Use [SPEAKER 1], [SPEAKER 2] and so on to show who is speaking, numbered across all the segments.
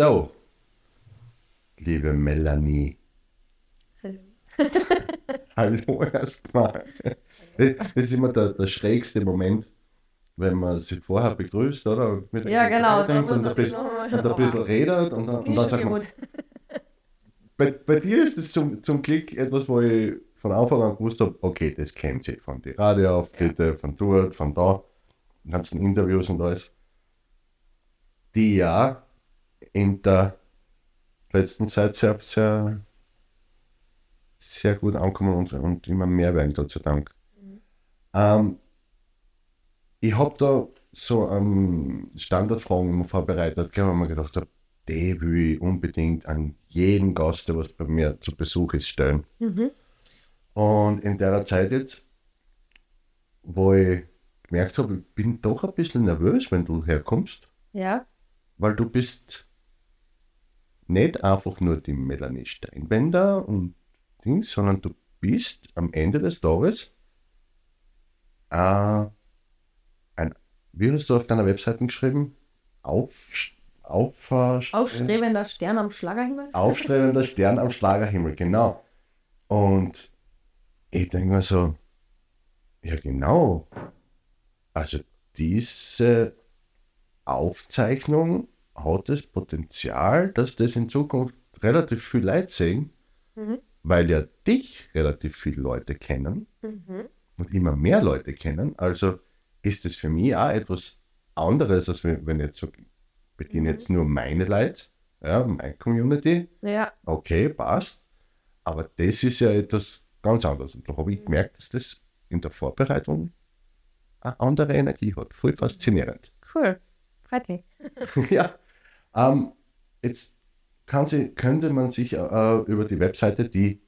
[SPEAKER 1] So, liebe Melanie.
[SPEAKER 2] Hallo.
[SPEAKER 1] Hallo erstmal. Das ist immer der, der schrägste Moment, wenn man sich vorher begrüßt, oder? Und mit
[SPEAKER 2] Ja, genau.
[SPEAKER 1] und,
[SPEAKER 2] muss
[SPEAKER 1] und,
[SPEAKER 2] man
[SPEAKER 1] ein bisschen, und ein bisschen redet und und dann sagt man, bei, bei dir ist es zum, zum Glück etwas, wo ich von Anfang an gewusst habe, okay, das kennt sie von den Radioauftritte, von dort, von da, die ganzen Interviews und alles, die ja in der letzten Zeit sehr, sehr, sehr gut ankommen und, und immer mehr werden, Gott sei Dank. Ähm, ich habe da so ähm, Standardfragen immer vorbereitet, gell, weil ich mir gedacht habe, die will ich unbedingt an jeden Gast, der was bei mir zu Besuch ist, stellen.
[SPEAKER 2] Mhm.
[SPEAKER 1] Und in der Zeit jetzt, wo ich gemerkt habe, ich bin doch ein bisschen nervös, wenn du herkommst,
[SPEAKER 2] Ja,
[SPEAKER 1] weil du bist nicht einfach nur die Melanie Steinbender und Dings, sondern du bist am Ende des Tages äh, ein, wie hast du auf deiner Webseite geschrieben? Auf, auf, äh,
[SPEAKER 2] aufstrebender Stern am Schlagerhimmel.
[SPEAKER 1] aufstrebender Stern am Schlagerhimmel, genau. Und ich denke mir so, ja genau, also diese Aufzeichnung hat das Potenzial, dass das in Zukunft relativ viel Leute sehen,
[SPEAKER 2] Mhm.
[SPEAKER 1] weil ja dich relativ viele Leute kennen
[SPEAKER 2] Mhm.
[SPEAKER 1] und immer mehr Leute kennen. Also ist es für mich auch etwas anderes, als wenn, wenn ich jetzt so beginne
[SPEAKER 2] Mhm.
[SPEAKER 1] jetzt nur meine Leute, ja, meine Community,
[SPEAKER 2] Ja,
[SPEAKER 1] okay, passt. Aber das ist ja etwas ganz anderes. Und da habe ich gemerkt, dass das in der Vorbereitung eine andere Energie hat. Voll faszinierend.
[SPEAKER 2] cool. Freut mich.
[SPEAKER 1] ja. Ähm, jetzt sie, könnte man sich äh, über die Webseite, die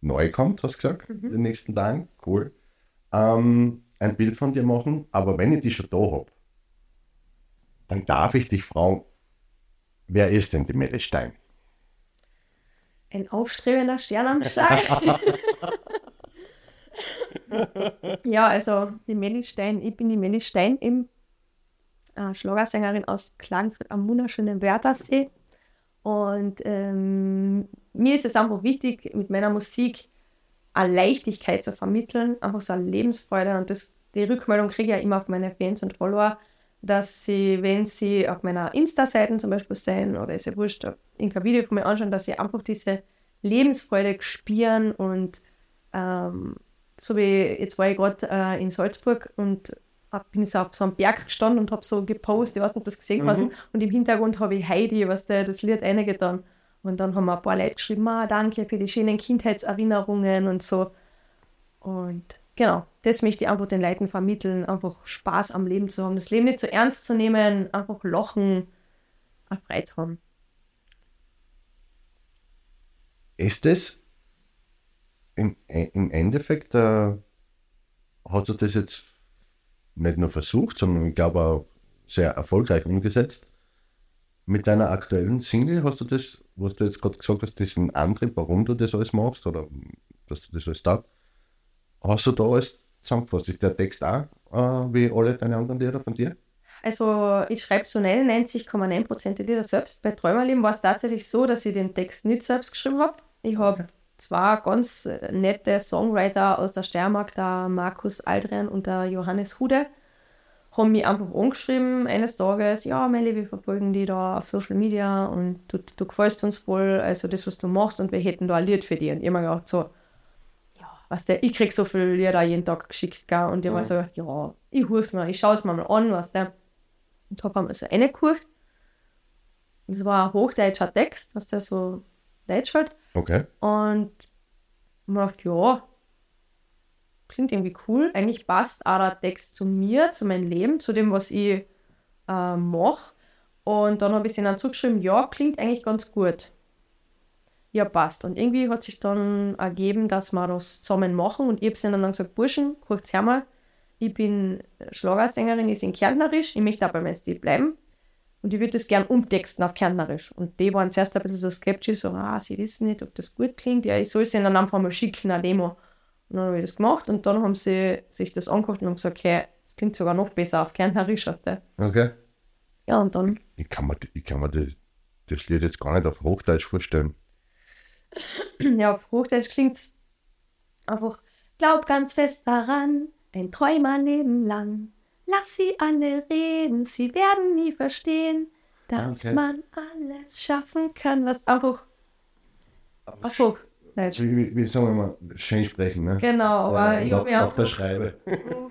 [SPEAKER 1] neu kommt, hast du gesagt,
[SPEAKER 2] Mhm.
[SPEAKER 1] in den nächsten Tagen, cool, ähm, ein Bild von dir machen. Aber wenn ich die schon da habe, dann darf ich dich fragen, wer ist denn die Melle Stein?
[SPEAKER 2] Ein aufstrebender Stern am Schlag. ja, also die Melli Stein, ich bin die Melli Stein, eben äh, Schlagersängerin aus Klagenfurt am wunderschönen Wörthersee. Und ähm, mir ist es einfach wichtig, mit meiner Musik eine Leichtigkeit zu vermitteln, einfach so eine Lebensfreude. Und das, die Rückmeldung kriege ich ja immer auf meine Fans und Follower, dass sie, wenn sie auf meiner Insta-Seite zum Beispiel sein oder ist ja wurscht, irgendein Video von mir anschauen, dass sie einfach diese Lebensfreude spüren und ähm, so wie jetzt war ich gerade äh, in Salzburg und hab, bin so auf so einem Berg gestanden und habe so gepostet, ich weiß nicht, ob du das gesehen hast,
[SPEAKER 1] Mhm.
[SPEAKER 2] und im Hintergrund habe ich Heidi, was der das Lied reingetan. Und dann haben mir ein paar Leute geschrieben, ah, danke für die schönen Kindheitserinnerungen und so. Und genau, das möchte ich einfach den Leuten vermitteln, einfach Spaß am Leben zu haben, das Leben nicht so ernst zu nehmen, einfach lachen, auch Freude haben.
[SPEAKER 1] Ist es im, äh, im Endeffekt, äh, hast du das jetzt nicht nur versucht, sondern ich glaube auch sehr erfolgreich umgesetzt? Mit deiner aktuellen Single hast du das, was du jetzt gerade gesagt hast, diesen Antrieb, warum du das alles machst oder dass du das alles da, hast du da alles zusammengefasst? Ist der Text auch äh, wie alle deine anderen Lieder von dir?
[SPEAKER 2] Also ich schreibe so schnell 90,9% der Lieder selbst. Bei Träumerleben war es tatsächlich so, dass ich den Text nicht selbst geschrieben habe. Ich habe zwei ganz äh, nette Songwriter aus der Steiermark, der Markus Aldrian und der Johannes Hude, haben mich einfach angeschrieben eines Tages, ja Melli, wir verfolgen die da auf Social Media und du, du gefällst uns voll, also das, was du machst und wir hätten da ein Lied für dich. Und ich habe mir gedacht so, ja, was der, ich krieg so viele Lieder jeden Tag geschickt, gell? und ich habe mir so gedacht, ja, ich hur's mal, ich schaue es mir mal an, was der und habe einmal so reingehört. Und es war ein hochdeutscher Text, was der so deutsch halt.
[SPEAKER 1] Okay.
[SPEAKER 2] Und man dachte, ja, klingt irgendwie cool. Eigentlich passt auch der Text zu mir, zu meinem Leben, zu dem, was ich äh, mache. Und dann habe ich ihnen dann zugeschrieben, ja, klingt eigentlich ganz gut. Ja, passt. Und irgendwie hat sich dann ergeben, dass wir das zusammen machen. Und ich habe ihnen dann gesagt, Burschen, kurz her mal, ich bin Schlagersängerin, ich singe Kärntnerisch, ich möchte auch bei meinem Stil bleiben. Und ich würde das gern umtexten auf Kärntnerisch. Und die waren zuerst ein bisschen so skeptisch, so, ah, sie wissen nicht, ob das gut klingt. Ja, ich soll es ihnen dann einfach mal schicken, eine Demo. Und dann habe ich das gemacht und dann haben sie sich das angeguckt und haben gesagt, okay, es klingt sogar noch besser auf Kärntnerisch.
[SPEAKER 1] Okay.
[SPEAKER 2] Ja, und dann,
[SPEAKER 1] Ich kann mir, ich kann mir das, das Lied jetzt gar nicht auf Hochdeutsch vorstellen.
[SPEAKER 2] Ja, auf Hochdeutsch klingt es einfach, glaub ganz fest daran, ein Träumerleben lang. Lass sie alle reden, sie werden nie verstehen, dass
[SPEAKER 1] Okay.
[SPEAKER 2] man alles schaffen kann, was einfach auf Hochdeutsch.
[SPEAKER 1] Wie, wie, wie sagen wir mal, schön sprechen, ne?
[SPEAKER 2] Genau, aber
[SPEAKER 1] Äh,
[SPEAKER 2] ich,
[SPEAKER 1] auf, der
[SPEAKER 2] einfach,
[SPEAKER 1] Schreibe.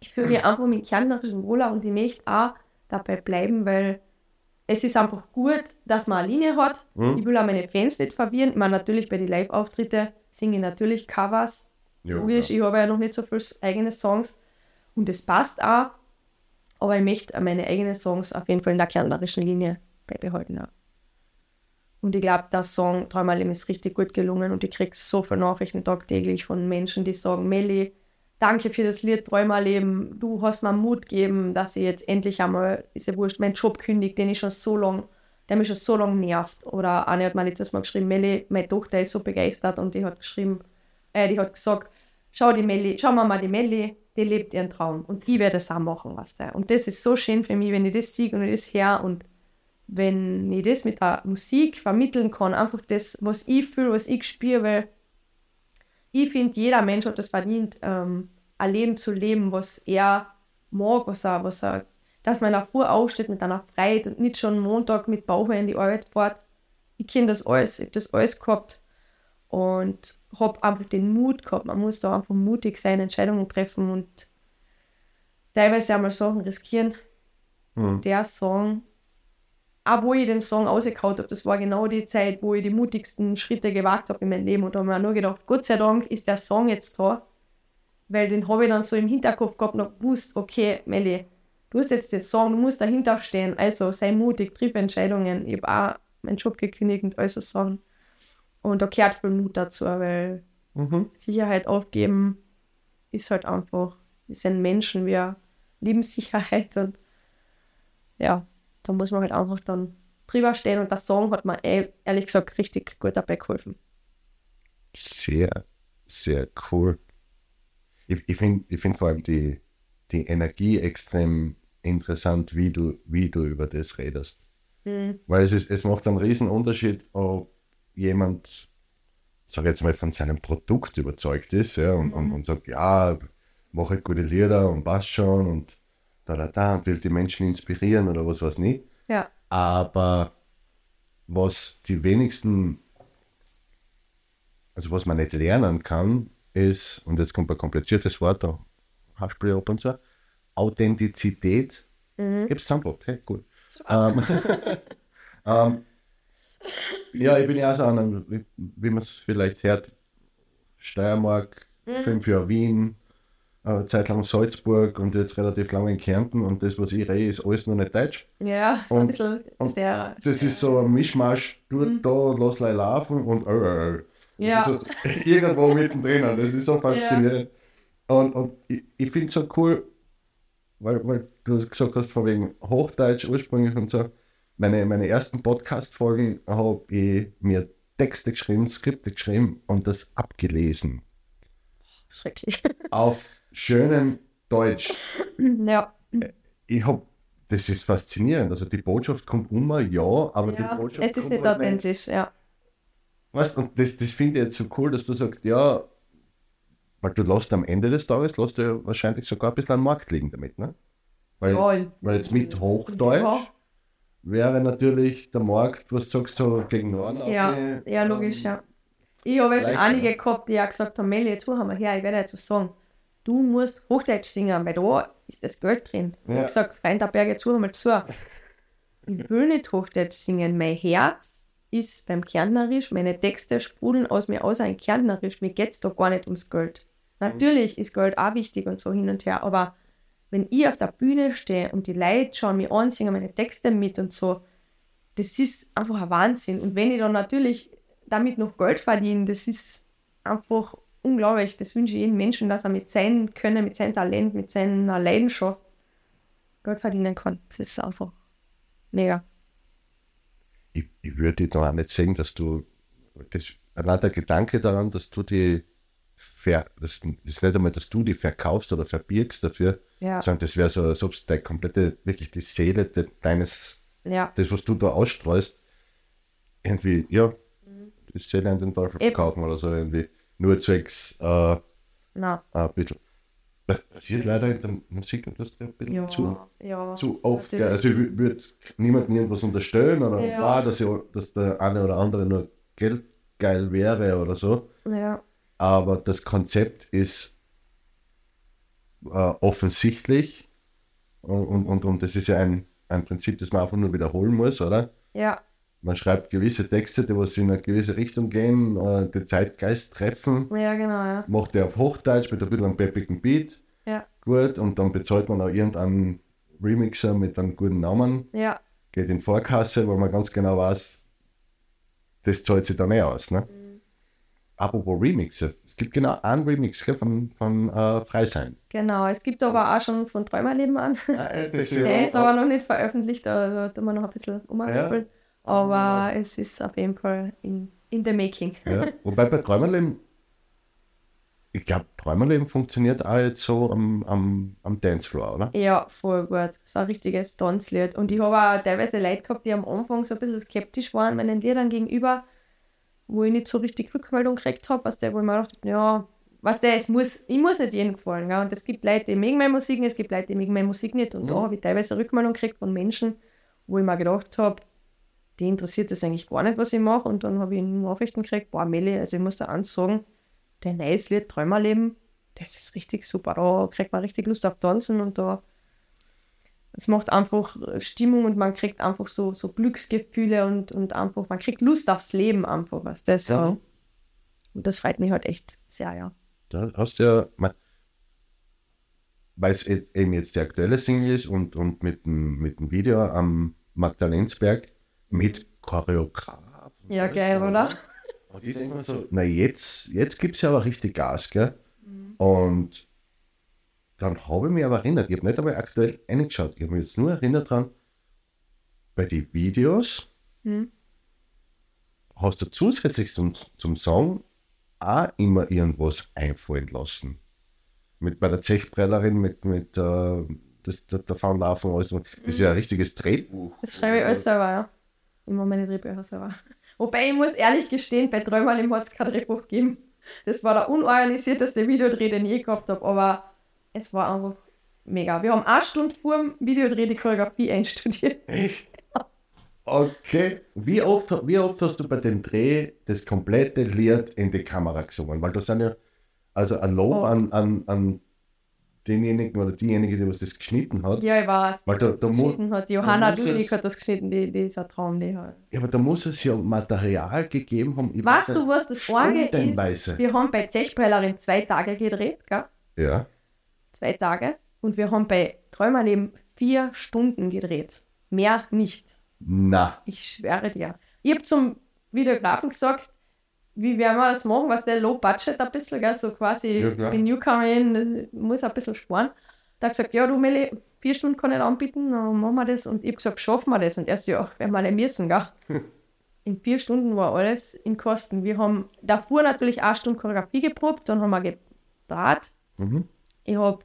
[SPEAKER 2] ich fühle mich einfach mit kärntnerischen wohler und ich möchte auch dabei bleiben, weil es ist einfach gut, dass man eine Linie hat.
[SPEAKER 1] Mhm.
[SPEAKER 2] Ich will auch meine Fans nicht verwirren. Ich meine, natürlich bei den Live-Auftritten singe ich natürlich Covers.
[SPEAKER 1] Ja,
[SPEAKER 2] Logisch,
[SPEAKER 1] ja.
[SPEAKER 2] ich habe ja noch nicht so viele eigene Songs und es passt auch. Aber ich möchte meine eigenen Songs auf jeden Fall in der kärntnerischen Linie beibehalten. Und ich glaube, der Song Träumerleben ist richtig gut gelungen und ich kriege so viele Nachrichten tagtäglich von Menschen, die sagen, Melli, danke für das Lied Träumerleben, du hast mir Mut gegeben, dass ich jetzt endlich einmal, ist ja wurscht, meinen Job kündige, den ich schon so lange, der mich schon so lange nervt. Oder eine hat mir letztes Mal geschrieben, Melli, meine Tochter ist so begeistert und die hat geschrieben, äh, die hat gesagt, schau die Melli, schau mal die Melli, die lebt ihren Traum und ich werde das auch machen, was da. Und das ist so schön für mich, wenn ich das sehe und ich das höre und wenn ich das mit der Musik vermitteln kann, einfach das, was ich fühle, was ich spüre, weil ich finde, jeder Mensch hat es verdient, ähm, ein Leben zu leben, was er mag, was er, was er, dass man davor aufsteht mit einer Freude und nicht schon Montag mit Bauchweh in die Arbeit fährt. Ich kenne das alles, ich habe das alles gehabt und habe einfach den Mut gehabt. Man muss da einfach mutig sein, Entscheidungen treffen und teilweise einmal Sachen riskieren.
[SPEAKER 1] Hm.
[SPEAKER 2] Der Song, auch wo ich den Song rausgehauen habe, das war genau die Zeit, wo ich die mutigsten Schritte gewagt habe in meinem Leben. Und da habe ich mir nur gedacht, Gott sei Dank ist der Song jetzt da, weil den habe ich dann so im Hinterkopf gehabt und gewusst, okay, Melli, du hast jetzt den Song, du musst dahinter stehen, also sei mutig, triff Entscheidungen. Ich habe auch meinen Job gekündigt und all so Sachen. Und da gehört viel Mut dazu, weil
[SPEAKER 1] Mhm.
[SPEAKER 2] Sicherheit aufgeben ist halt einfach, wir sind Menschen, wir lieben Sicherheit und ja, da muss man halt einfach dann drüber stehen und der Song hat mir eh, ehrlich gesagt richtig gut dabei geholfen.
[SPEAKER 1] Sehr, sehr cool. Ich, ich finde ich find vor allem die, die Energie extrem interessant, wie du, wie du über das redest. Weil es, ist, es macht einen riesen Unterschied, ob jemand, sag jetzt mal, von seinem Produkt überzeugt ist ja, und, und, und sagt, ja, mache gute Lieder und passt schon und da, da, da und will die Menschen inspirieren oder was weiß nicht.
[SPEAKER 2] Ja,
[SPEAKER 1] Aber was die wenigsten, also was man nicht lernen kann, ist, und jetzt kommt ein kompliziertes Wort, da ich ab und so, Authentizität.
[SPEAKER 2] Mhm.
[SPEAKER 1] Gibt's Sample? Okay, gut. Ähm, ähm, ja, ich bin ja auch so einer, wie, wie man es vielleicht hört, Steiermark,
[SPEAKER 2] Mhm.
[SPEAKER 1] fünf Jahre Wien, eine Zeit lang Salzburg und jetzt relativ lange in Kärnten und das, was ich rede, ist alles nur nicht Deutsch.
[SPEAKER 2] ja, so
[SPEAKER 1] Und-
[SPEAKER 2] ein bisschen
[SPEAKER 1] und Das ist so ein Mischmasch, dort, da, lass leih laufen und äh, äh,
[SPEAKER 2] Ja.
[SPEAKER 1] so, irgendwo mittendrin. Das ist so faszinierend. Und, und ich, ich finde es so cool, weil, weil du gesagt hast, von wegen Hochdeutsch ursprünglich und so. Meine, meine ersten Podcast-Folgen habe ich mir Texte geschrieben, Skripte geschrieben und das abgelesen.
[SPEAKER 2] schrecklich.
[SPEAKER 1] Auf schönem Deutsch.
[SPEAKER 2] ja,
[SPEAKER 1] Ich habe, das ist faszinierend. Also die Botschaft kommt immer, ja, aber die
[SPEAKER 2] ja,
[SPEAKER 1] Botschaft
[SPEAKER 2] es ist
[SPEAKER 1] kommt
[SPEAKER 2] nicht authentisch, ja.
[SPEAKER 1] Weißt und das, das finde ich jetzt so cool, dass du sagst, ja, weil du lässt am Ende des Tages, lässt du ja wahrscheinlich sogar ein bisschen am Markt liegen damit, ne? Weil,
[SPEAKER 2] Ja,
[SPEAKER 1] jetzt, weil jetzt mit Hochdeutsch. Wäre natürlich der Markt, was du sagst, so gegen Norden.
[SPEAKER 2] Ja, ja, logisch,
[SPEAKER 1] ähm,
[SPEAKER 2] ja. Ich habe schon einige gehabt, die auch gesagt haben, Melli, jetzt hör mal her, ich werde jetzt was sagen. Du musst Hochdeutsch singen, weil da ist das Geld drin. Ich
[SPEAKER 1] Ja.
[SPEAKER 2] habe gesagt, Freund der Berge, jetzt hör mal zu. Ich will nicht Hochdeutsch singen. Mein Herz ist beim Kärntnerisch, meine Texte sprudeln aus mir aus ein Kärntnerisch. Mir geht es da gar nicht ums Geld. Natürlich ist Geld auch wichtig und so hin und her, aber wenn ich auf der Bühne stehe und die Leute schauen mich an, singen meine Texte mit und so, das ist einfach ein Wahnsinn. Und wenn ich dann natürlich damit noch Geld verdiene, das ist einfach unglaublich. Das wünsche ich jedem Menschen, dass er mit seinem Können, mit seinem Talent, mit seiner Leidenschaft Geld verdienen kann. Das ist einfach mega.
[SPEAKER 1] Ich, ich würde da auch nicht sehen, dass du, das, allein der Gedanke daran, dass du die, ver, das, das ist nicht einmal, dass du die verkaufst oder verbirgst dafür,
[SPEAKER 2] Ja.
[SPEAKER 1] sondern das wäre so, als ob deine komplette, wirklich die Seele de, deines
[SPEAKER 2] Ja.
[SPEAKER 1] Das, was du da ausstrahlst, irgendwie, ja, das Seele an den Teufel verkaufen oder so irgendwie. Nur zwecks äh,
[SPEAKER 2] Na,
[SPEAKER 1] ein bisschen. Das passiert leider in der Musikindustrie ein bisschen
[SPEAKER 2] ja.
[SPEAKER 1] zu,
[SPEAKER 2] ja.
[SPEAKER 1] zu oft.
[SPEAKER 2] natürlich.
[SPEAKER 1] Ja. Also ich würde niemandem irgendwas unterstellen oder
[SPEAKER 2] Ja.
[SPEAKER 1] wahr, dass, ich, dass der eine oder andere nur geldgeil wäre oder so.
[SPEAKER 2] Ja.
[SPEAKER 1] Aber das Konzept ist äh, offensichtlich und, und, und, und das ist ja ein, ein Prinzip, das man einfach nur wiederholen muss, oder?
[SPEAKER 2] Ja.
[SPEAKER 1] Man schreibt gewisse Texte, die was in eine gewisse Richtung gehen, äh, den Zeitgeist treffen,
[SPEAKER 2] Ja, genau, ja.
[SPEAKER 1] macht er auf Hochdeutsch mit ein bisschen einem peppigen Beat,
[SPEAKER 2] Ja.
[SPEAKER 1] gut, und dann bezahlt man auch irgendeinen Remixer mit einem guten Namen,
[SPEAKER 2] Ja.
[SPEAKER 1] geht in Vorkasse, weil man ganz genau weiß, das zahlt sich dann eh aus. Ne? Apropos Remixer, es gibt genau einen Remix von, von äh, Freisein.
[SPEAKER 2] Genau. Es gibt aber auch schon von Träumerleben an.
[SPEAKER 1] Äh, das
[SPEAKER 2] Der ist aber noch nicht veröffentlicht, also da tun wir noch ein bisschen umgewürfelt. Aber es ist auf jeden Fall in, in the making.
[SPEAKER 1] Ja. Wobei bei Träumerleben, ich glaube, Träumerleben funktioniert auch jetzt so am, am, am Dancefloor, oder?
[SPEAKER 2] Ja, voll gut. Das ist ein richtiges Tanzlied. Und ich habe auch teilweise Leute gehabt, die am Anfang so ein bisschen skeptisch waren meinen Liedern gegenüber, wo ich nicht so richtig Rückmeldung gekriegt habe, was der, wo ich mir gedacht habe, ja, was der, es muss, ich muss nicht jedem gefallen. Ja. Und es gibt Leute, die mögen meine Musik es gibt Leute, die mögen meine Musik nicht. Und da
[SPEAKER 1] Mhm.
[SPEAKER 2] habe ich teilweise Rückmeldung gekriegt von Menschen, wo ich mir gedacht habe, die interessiert das eigentlich gar nicht, was ich mache. Und dann habe ich Nachrichten gekriegt, boah, Meli, also ich muss da eins sagen, dein neues Lied Träumerleben, das ist richtig super. Da kriegt man richtig Lust auf Tanzen und da es macht einfach äh, Stimmung und man kriegt einfach so, so Glücksgefühle und, und einfach, man kriegt Lust aufs Leben einfach, was das.
[SPEAKER 1] Ja.
[SPEAKER 2] Und das freut mich halt echt sehr, ja.
[SPEAKER 1] Da hast du ja, mein, weil es eben jetzt die aktuelle Single ist und, und mit dem, mit dem Video am Magdalensberg mit Choreograf.
[SPEAKER 2] Ja, geil, oder?
[SPEAKER 1] Und ich denke mir so, na jetzt, jetzt gibt es ja aber richtig Gas, gell? Und dann habe ich mich aber erinnert, ich habe nicht einmal aktuell reingeschaut, ich habe mich jetzt nur erinnert dran, bei den Videos
[SPEAKER 2] Hm.
[SPEAKER 1] hast du zusätzlich zum, zum Song auch immer irgendwas einfallen lassen. Mit bei der Zechprellerin, mit, mit äh, das, der, der Faunlaufen, alles. Das ist ja ein richtiges Drehbuch.
[SPEAKER 2] Das schreibe ich alles selber, ja. Immer meine Drehbücher selber. Wobei ich muss ehrlich gestehen, bei Träumerleben hat es kein Drehbuch gegeben. Das war der unorganisierteste Videodreh, den ich je gehabt habe, aber es war einfach mega. Wir haben eine Stunde vor dem Videodreh die Choreografie einstudiert.
[SPEAKER 1] Echt? Okay. Wie oft, wie oft hast du bei dem Dreh das komplette Lied in die Kamera gesungen? Weil das sind ja, also ein Lob
[SPEAKER 2] Oh.
[SPEAKER 1] an, an, an denjenigen oder diejenige, die was das geschnitten hat.
[SPEAKER 2] Ja, ich weiß,
[SPEAKER 1] Weil da-
[SPEAKER 2] das
[SPEAKER 1] da
[SPEAKER 2] geschnitten hat. Johanna
[SPEAKER 1] es-
[SPEAKER 2] hat das geschnitten, die, die ist ein Traum, die halt.
[SPEAKER 1] Ja, aber da muss es ja Material gegeben haben. Ich
[SPEAKER 2] Weißt
[SPEAKER 1] weiß
[SPEAKER 2] du, was das Orge ist? Wir haben bei Zechprellerin zwei Tage gedreht, gell?
[SPEAKER 1] Ja.
[SPEAKER 2] Zwei Tage. Und wir haben bei Träumerleben vier Stunden gedreht. Mehr nicht.
[SPEAKER 1] Na.
[SPEAKER 2] Ich schwöre dir. Ich habe zum Videografen gesagt, wie werden wir das machen, was der Low Budget ein bisschen, gell? so quasi,
[SPEAKER 1] Ja, klar.
[SPEAKER 2] bin Newcomerin, muss ein bisschen sparen. Da hat gesagt, ja, du Meli, vier Stunden kann ich anbieten, dann machen wir das. Und ich habe gesagt, schaffen wir das? Und erst, ja, werden wir nicht müssen, gell? In vier Stunden war alles in Kosten. Wir haben davor natürlich eine Stunde Choreografie geprobt, dann haben wir gebraten.
[SPEAKER 1] Mhm.
[SPEAKER 2] Ich habe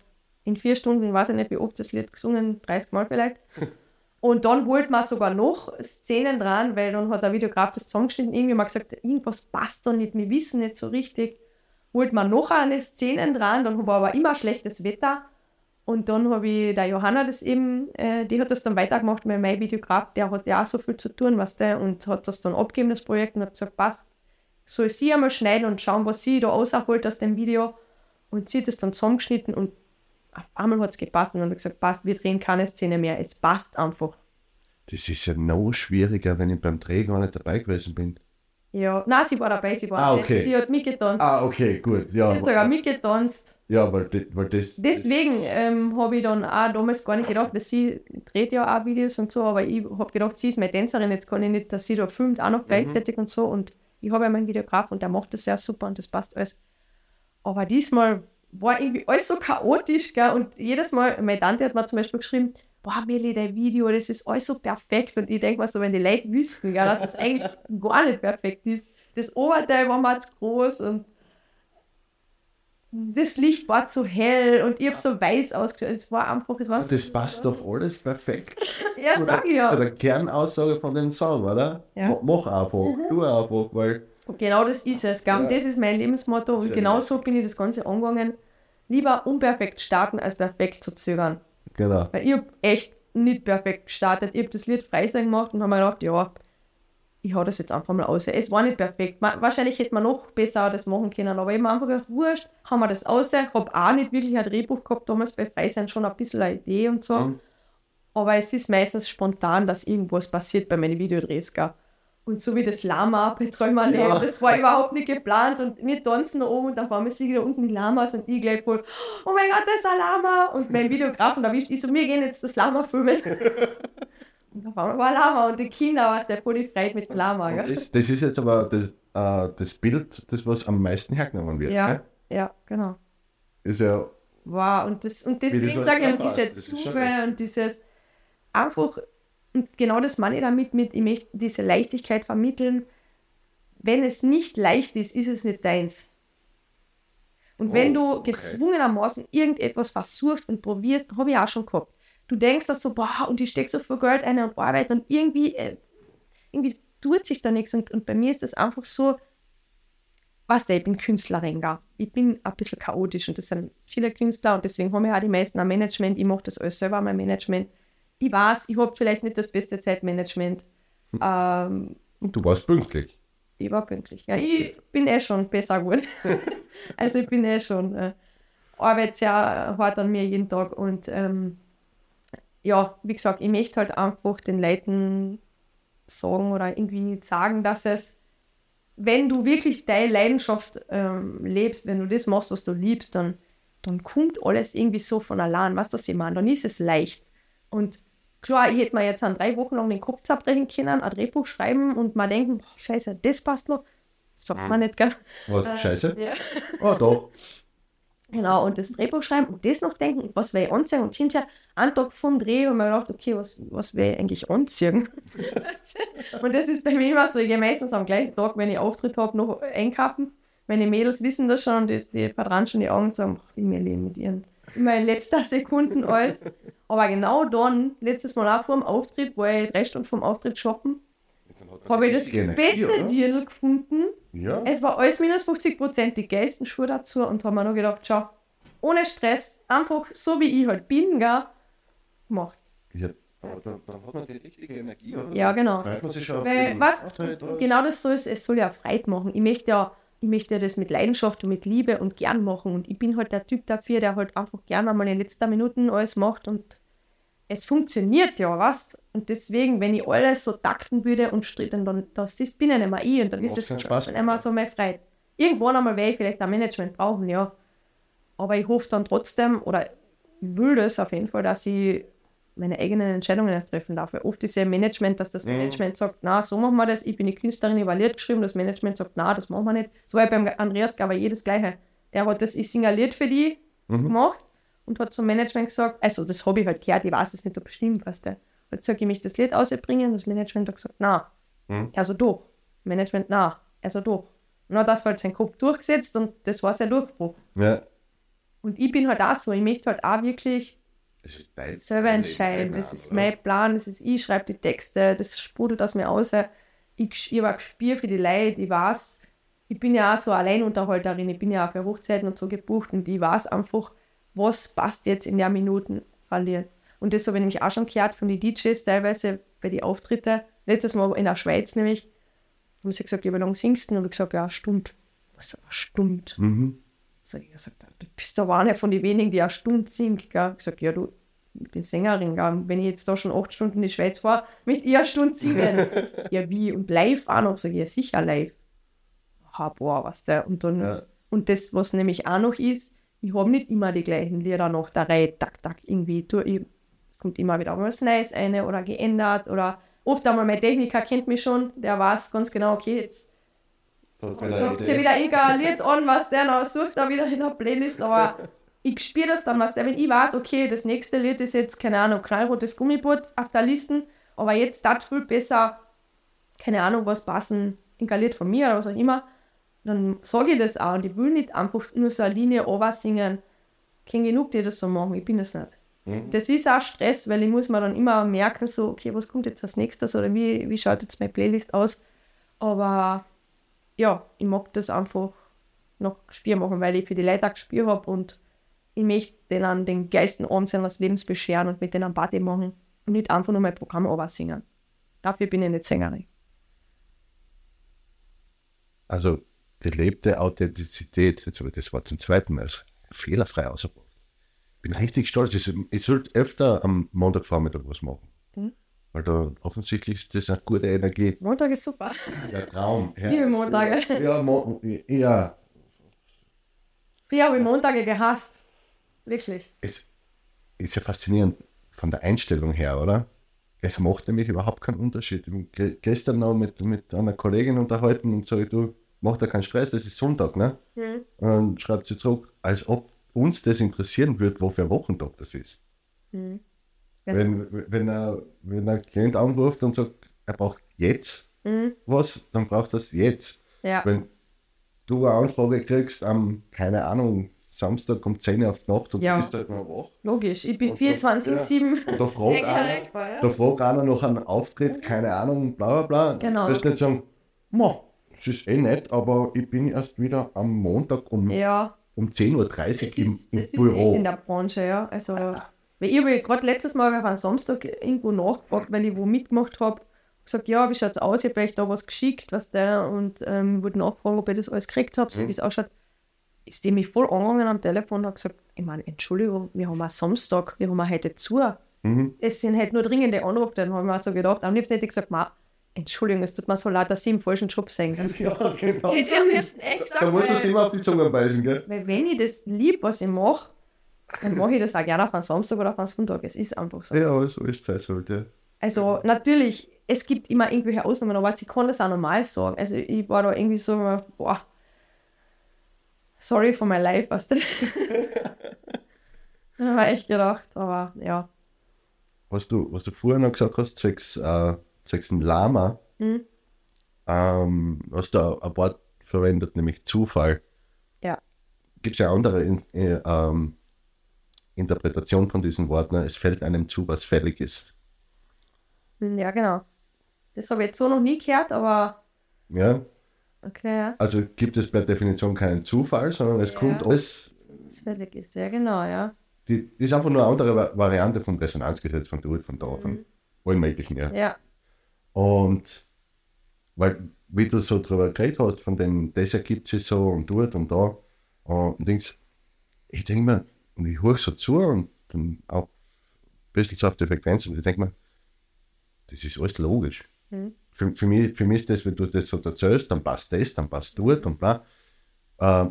[SPEAKER 2] in vier Stunden, weiß ich nicht, wie oft das Lied gesungen, 30 Mal vielleicht. Und dann wollte man sogar noch Szenen dran, weil dann hat der Videograf das zusammengeschnitten, irgendwie mal gesagt, irgendwas passt da nicht, wir wissen nicht so richtig. Wollte man noch eine Szenen dran, dann war aber immer schlechtes Wetter. Und dann habe ich der Johanna das eben, äh, die hat das dann weitergemacht, weil mein Videograf, der hat ja auch so viel zu tun, weißt du, und hat das dann abgegeben, das Projekt, und hat gesagt, passt, soll sie einmal schneiden und schauen, was sie da rausholt aus dem Video. Und sie hat das dann zusammengeschnitten und auf einmal hat es gepasst und dann hat gesagt, passt, wir drehen keine Szene mehr, es passt einfach.
[SPEAKER 1] Das ist ja noch schwieriger, wenn ich beim Dreh gar nicht dabei gewesen bin.
[SPEAKER 2] Ja, nein, sie war dabei, sie war
[SPEAKER 1] Ah, okay.
[SPEAKER 2] sie hat mitgetanzt.
[SPEAKER 1] Ah, okay, gut.
[SPEAKER 2] Sie
[SPEAKER 1] Ja,
[SPEAKER 2] hat sogar mitgetanzt.
[SPEAKER 1] ja weil, das- weil das.
[SPEAKER 2] Deswegen ähm, habe ich dann auch damals gar nicht gedacht, weil sie dreht ja auch Videos und so, aber ich habe gedacht, sie ist meine Tänzerin, jetzt kann ich nicht, dass sie da filmt, auch noch gleichzeitig und so. Und ich habe ja meinen Videograf und der macht das sehr super und das passt alles. Aber diesmal war irgendwie alles so chaotisch, gell? Und jedes Mal, meine Tante hat mir zum Beispiel geschrieben, boah, Meli, dein Video, das ist alles so perfekt. Und ich denke mir so, wenn die Leute wüssten, gell, dass es eigentlich gar nicht perfekt ist. Das Oberteil war mal zu groß und das Licht war zu hell und ich habe so weiß ausgeschaut. Es war einfach, es war
[SPEAKER 1] das passt doch alles perfekt.
[SPEAKER 2] Ja, sag ich ja.
[SPEAKER 1] zu der Kernaussage von dem Song, oder?
[SPEAKER 2] Ja. Mhm.
[SPEAKER 1] Ma- Mach einfach, tu einfach, weil
[SPEAKER 2] genau das ist es. Gell?
[SPEAKER 1] Ja.
[SPEAKER 2] das ist mein Lebensmotto. Und
[SPEAKER 1] Sehr
[SPEAKER 2] genau
[SPEAKER 1] nice.
[SPEAKER 2] so bin ich das Ganze angegangen. Lieber unperfekt starten, als perfekt zu zögern.
[SPEAKER 1] genau.
[SPEAKER 2] Weil ich habe echt nicht perfekt gestartet. Ich habe das Lied Freising gemacht und habe mir gedacht, ja, ich hau das jetzt einfach mal aus. Es war nicht perfekt. Ma- Wahrscheinlich hätte man noch besser das machen können, aber ich habe mir einfach gedacht, wurscht, haben wir das aus. Habe auch nicht wirklich ein Drehbuch gehabt, damals bei Freising schon ein bisschen eine Idee und so.
[SPEAKER 1] Mhm.
[SPEAKER 2] Aber es ist meistens spontan, dass irgendwas passiert bei meinen Videodrehs. Gell? Und so wie das Lama bei Träumer
[SPEAKER 1] Ja.
[SPEAKER 2] das war überhaupt nicht geplant und wir tanzen da oben und dann fahren wir sie wieder unten die Lamas und ich gleich voll, oh mein Gott, das ist ein Lama! Und mein Videografen erwischt, ich so, wir gehen jetzt das Lama filmen. und dann fahren wir ein Lama und die Kinder, was der voll die Freude mit dem Lama. Gell?
[SPEAKER 1] Das, das ist jetzt aber das, äh, das Bild, das was am meisten hergenommen wird.
[SPEAKER 2] Ja,
[SPEAKER 1] ne?
[SPEAKER 2] ja, genau.
[SPEAKER 1] Ist ja,
[SPEAKER 2] Wow, und, das, und deswegen sage ich, diese Zufälle und dieses einfach, und genau das meine ich damit, mit, ich möchte diese Leichtigkeit vermitteln. Wenn es nicht leicht ist, ist es nicht deins. Und wenn
[SPEAKER 1] Oh,
[SPEAKER 2] du
[SPEAKER 1] okay.
[SPEAKER 2] gezwungenermaßen irgendetwas versuchst und probierst, habe ich auch schon gehabt. Du denkst das so, boah, und ich stecke so viel Geld ein und Arbeit und irgendwie, äh, irgendwie tut sich da nichts. Und, und bei mir ist das einfach so, weißt du, ich bin Künstlerin, gell? ich bin ein bisschen chaotisch und das sind viele Künstler und deswegen haben wir auch die meisten ein Management. Ich mache das alles selber, mein Management. Ich weiß, ich habe vielleicht nicht das beste Zeitmanagement. Ähm,
[SPEAKER 1] und du warst pünktlich.
[SPEAKER 2] ich war pünktlich. Ja, ich bin eh schon besser geworden. also ich bin eh schon, äh, arbeite sehr hart an mir jeden Tag und ähm, ja, wie gesagt, ich möchte halt einfach den Leuten sagen oder irgendwie sagen, dass es, wenn du wirklich deine Leidenschaft ähm, lebst, wenn du das machst, was du liebst, dann, dann kommt alles irgendwie so von allein. Weißt du, was ich meine? Dann ist es leicht. Und klar, ich hätte mir jetzt an drei Wochen lang den Kopf zerbrechen können, ein Drehbuch schreiben und mal denken, boah, scheiße, das passt noch. Das sagt man nicht, gell?
[SPEAKER 1] Was,
[SPEAKER 2] Äh,
[SPEAKER 1] scheiße?
[SPEAKER 2] Ja.
[SPEAKER 1] Oh, doch.
[SPEAKER 2] Genau, und das Drehbuch schreiben und das noch denken, und was will ich anziehen? Und hinterher, einen Tag vom Dreh, haben wir gedacht, okay, was, was will ich eigentlich anziehen? und das ist bei mir immer so, ich gehe meistens am gleichen Tag, wenn ich Auftritt habe, noch einkaufen. Meine Mädels wissen das schon, die, die verdran schon die Augen und sagen, ich will leben mit ihren. Immer in letzter Sekunde alles. Aber genau dann, letztes Mal auch vor dem Auftritt, war ich drei Stunden vom Auftritt shoppen, habe ich das beste? Deal gefunden.
[SPEAKER 1] Ja.
[SPEAKER 2] Es war alles minus 50 Prozent, die geilsten Schuhe dazu und haben mir noch gedacht, schau, ohne Stress, einfach so wie ich halt bin, gell, gemacht.
[SPEAKER 1] ja. Aber dann, dann hat man die richtige Energie, oder?
[SPEAKER 2] Ja, genau.
[SPEAKER 1] Freut man sich schon auf
[SPEAKER 2] Weil, was, genau das soll es, es soll ja Freude machen. Ich möchte ja, ich möchte das mit Leidenschaft und mit Liebe und gern machen und ich bin halt der Typ dafür, der halt einfach gern einmal in letzter Minuten alles macht und es funktioniert ja, was? Und deswegen, wenn ich alles so takten würde und stritten, dann das ist, bin ich nicht mehr ich und dann ist es dann
[SPEAKER 1] mehr.
[SPEAKER 2] immer so meine Freude. Irgendwann einmal werde ich vielleicht ein Management brauchen, ja. Aber ich hoffe dann trotzdem, oder ich will das auf jeden Fall, dass ich meine eigenen Entscheidungen treffen darf. Weil oft ist ja im Management, dass das
[SPEAKER 1] Mhm.
[SPEAKER 2] Management sagt, na, so machen wir das, ich bin die Künstlerin, ich war Lied geschrieben, das Management sagt, na, das machen wir nicht. So war beim Andreas Gavalier das Gleiche. Der hat das, ich Lied für die
[SPEAKER 1] Mhm.
[SPEAKER 2] gemacht und hat zum Management gesagt, also das habe ich halt gehört, ich weiß es nicht, ob es stimmt, weißt du. Hat gesagt, ich möchte das Lied ausbringen, das Management hat gesagt, na.
[SPEAKER 1] Mhm.
[SPEAKER 2] Also doch. Management, na. Also doch. Hat das halt seinen Kopf durchgesetzt und das war sein Durchbruch.
[SPEAKER 1] Ja.
[SPEAKER 2] Und ich bin halt auch so, ich möchte halt auch wirklich selber entscheiden. Das ist mein Plan, das ist ich schreibe die Texte, das sprudelt aus mir aus. Ich, ich habe ein Gespür für die Leute, ich weiß, ich bin ja auch so Alleinunterhalterin, ich bin ja auch für Hochzeiten und so gebucht und ich weiß einfach, was passt jetzt in der Minuten verlieren. Und das habe ich nämlich auch schon gehört von den DJs teilweise bei den Auftritten. Letztes Mal in der Schweiz nämlich, haben sie gesagt, ja, wie lange singst du? Und ich gesagt, ja, eine Stunde. Was eine Stunde?
[SPEAKER 1] Mhm.
[SPEAKER 2] Sag ich gesagt, du bist doch eine von den wenigen, die eine Stunde singt. Gell? Ich sag, ja, du, ich bin Sängerin. Gell? Wenn ich jetzt da schon acht Stunden in die Schweiz fahre, möchte ich eine Stunde singen. ja, wie? Und live auch noch? Sag ich, ja, sicher live. Ha, boah, was der. Und dann,
[SPEAKER 1] Ja.
[SPEAKER 2] und das, was nämlich auch noch ist, ich habe nicht immer die gleichen Lieder nach der Reihe, tak, tak, irgendwie. Ich, es kommt immer wieder was Neues eine oder geändert oder oft einmal mein Techniker kennt mich schon, der weiß ganz genau, okay, jetzt sagt sie wieder irgendein Lied an, was der noch sucht, da wieder in der Playlist, aber ich spüre das dann, was der, wenn ich weiß, okay, das nächste Lied ist jetzt, keine Ahnung, knallrotes Gummiboot auf der Liste, aber jetzt das viel besser, keine Ahnung, was passen, Lied von mir oder was auch immer, dann sage ich das auch. Und ich will nicht einfach nur so eine Linie singen. Ich kenne genug, die das so machen. Ich bin das nicht.
[SPEAKER 1] Mhm.
[SPEAKER 2] Das ist auch Stress, weil ich muss mir dann immer merken, so, okay, was kommt jetzt als nächstes oder wie, wie schaut jetzt meine Playlist aus. Aber ja, ich mag das einfach noch Spiel machen, weil ich für die Leute auch Spiel habe und ich möchte denen den geilsten Abend seines Lebens bescheren und mit denen Party machen und nicht einfach nur mein Programm singen. Dafür bin ich nicht Sängerin.
[SPEAKER 1] Also gelebte Authentizität, jetzt habe ich das Wort zum zweiten Mal fehlerfrei ausgebracht. Ich bin richtig stolz. Ich, ich sollte öfter am Montagvormittag was machen.
[SPEAKER 2] Mhm.
[SPEAKER 1] Weil da offensichtlich ist das eine gute Energie.
[SPEAKER 2] Montag ist super.
[SPEAKER 1] Der Traum. Ja,
[SPEAKER 2] Liebe Montage.
[SPEAKER 1] Ja, Mo ja,
[SPEAKER 2] Ich habe Montage gehasst. Wirklich.
[SPEAKER 1] es ist ja faszinierend von der Einstellung her, oder? Es macht nämlich überhaupt keinen Unterschied. Ich gestern noch mit, mit einer Kollegin unterhalten und sage, du, mach da keinen Stress, es ist Sonntag, ne?
[SPEAKER 2] Mhm.
[SPEAKER 1] Und dann schreibt sie zurück, als ob uns das interessieren würde, wo für ein Wochentag das ist.
[SPEAKER 2] Mhm.
[SPEAKER 1] Wenn, wenn, er, wenn ein Klient anruft und sagt, er braucht jetzt
[SPEAKER 2] Mhm.
[SPEAKER 1] was, dann braucht er es jetzt.
[SPEAKER 2] Ja.
[SPEAKER 1] Wenn du eine Anfrage kriegst am, keine Ahnung, Samstag um 10 Uhr auf die Nacht und
[SPEAKER 2] Ja.
[SPEAKER 1] du bist halt noch wach,
[SPEAKER 2] Logisch. Ich bin
[SPEAKER 1] Und das-
[SPEAKER 2] 24-7.
[SPEAKER 1] und da fragt einer, da fragt einer noch einen Auftritt, keine Ahnung, bla bla bla.
[SPEAKER 2] Genau.
[SPEAKER 1] Du wirst nicht sagen, ma, es ist eh nett, aber ich bin erst wieder am Montag um,
[SPEAKER 2] Ja.
[SPEAKER 1] um 10.30 Uhr im,
[SPEAKER 2] ist,
[SPEAKER 1] im
[SPEAKER 2] das ist echt
[SPEAKER 1] Büro.
[SPEAKER 2] in der Branche, ja. Also, weil ich habe gerade letztes Mal auf einem Samstag irgendwo nachgefragt, weil ich wo mitgemacht habe. gesagt, ja, wie schaut es aus? Ich habe euch da was geschickt, was der und ähm, wollte nachfragen, ob ich das alles gekriegt habe, so
[SPEAKER 1] Mhm.
[SPEAKER 2] wie es ausschaut. Ist die mich voll angegangen am Telefon und hat gesagt, ich meine, Entschuldigung, wir haben einen Samstag, wir haben heute zu.
[SPEAKER 1] Mhm.
[SPEAKER 2] Es sind halt nur dringende Anrufe, dann habe ich mir auch so gedacht, am liebsten hätte ich gesagt, Ma, Entschuldigung, es tut mir so leid, dass Sie im falschen Job sind.
[SPEAKER 1] Ja, genau.
[SPEAKER 2] Hätte ich am liebsten echt gesagt,
[SPEAKER 1] Da musst du es immer auf die Zunge beißen, gell?
[SPEAKER 2] weil wenn ich das lieb, was ich mache, dann mache ich das auch gerne auf einen Samstag oder auf einen Sonntag. Es ist einfach so.
[SPEAKER 1] Ja, so ist es sein sollte.
[SPEAKER 2] Also natürlich, es gibt immer irgendwelche Ausnahmen, aber ich kann das auch normal sagen. Also ich war da irgendwie so, boah, sorry for my life, weißt du. da habe ich echt gedacht, aber ja.
[SPEAKER 1] Was du, was du vorher noch gesagt hast, zwecks, äh, zwecks dem Lama,
[SPEAKER 2] Hm?
[SPEAKER 1] ähm, hast du ein Wort verwendet, nämlich Zufall.
[SPEAKER 2] Ja.
[SPEAKER 1] Gibt es ja andere in, äh, ähm, Interpretation von diesem Wort, ne? es fällt einem zu, was fällig ist.
[SPEAKER 2] Ja, genau. Das habe ich jetzt so noch nie gehört, aber
[SPEAKER 1] Ja?
[SPEAKER 2] okay, ja.
[SPEAKER 1] Also gibt es per Definition keinen Zufall, sondern es
[SPEAKER 2] Ja.
[SPEAKER 1] kommt alles,
[SPEAKER 2] Das fertig ist, ja genau, ja.
[SPEAKER 1] die, die ist einfach nur eine andere Va- Variante vom Resonanzgesetz von dort, von da, von allen möglichen. Ja.
[SPEAKER 2] Ja,
[SPEAKER 1] Und weil, wie du so drüber geredet hast, von dem, das ergibt sich so und dort und da, und denkst, ich denke mir, und ich höre so zu und dann auch ein bisschen so auf die Frequenz und ich denke mir, das ist alles logisch.
[SPEAKER 2] Mhm.
[SPEAKER 1] Für, für, mich, für mich ist das, wenn du das so erzählst, dann passt das, dann passt dort und bla. Äh,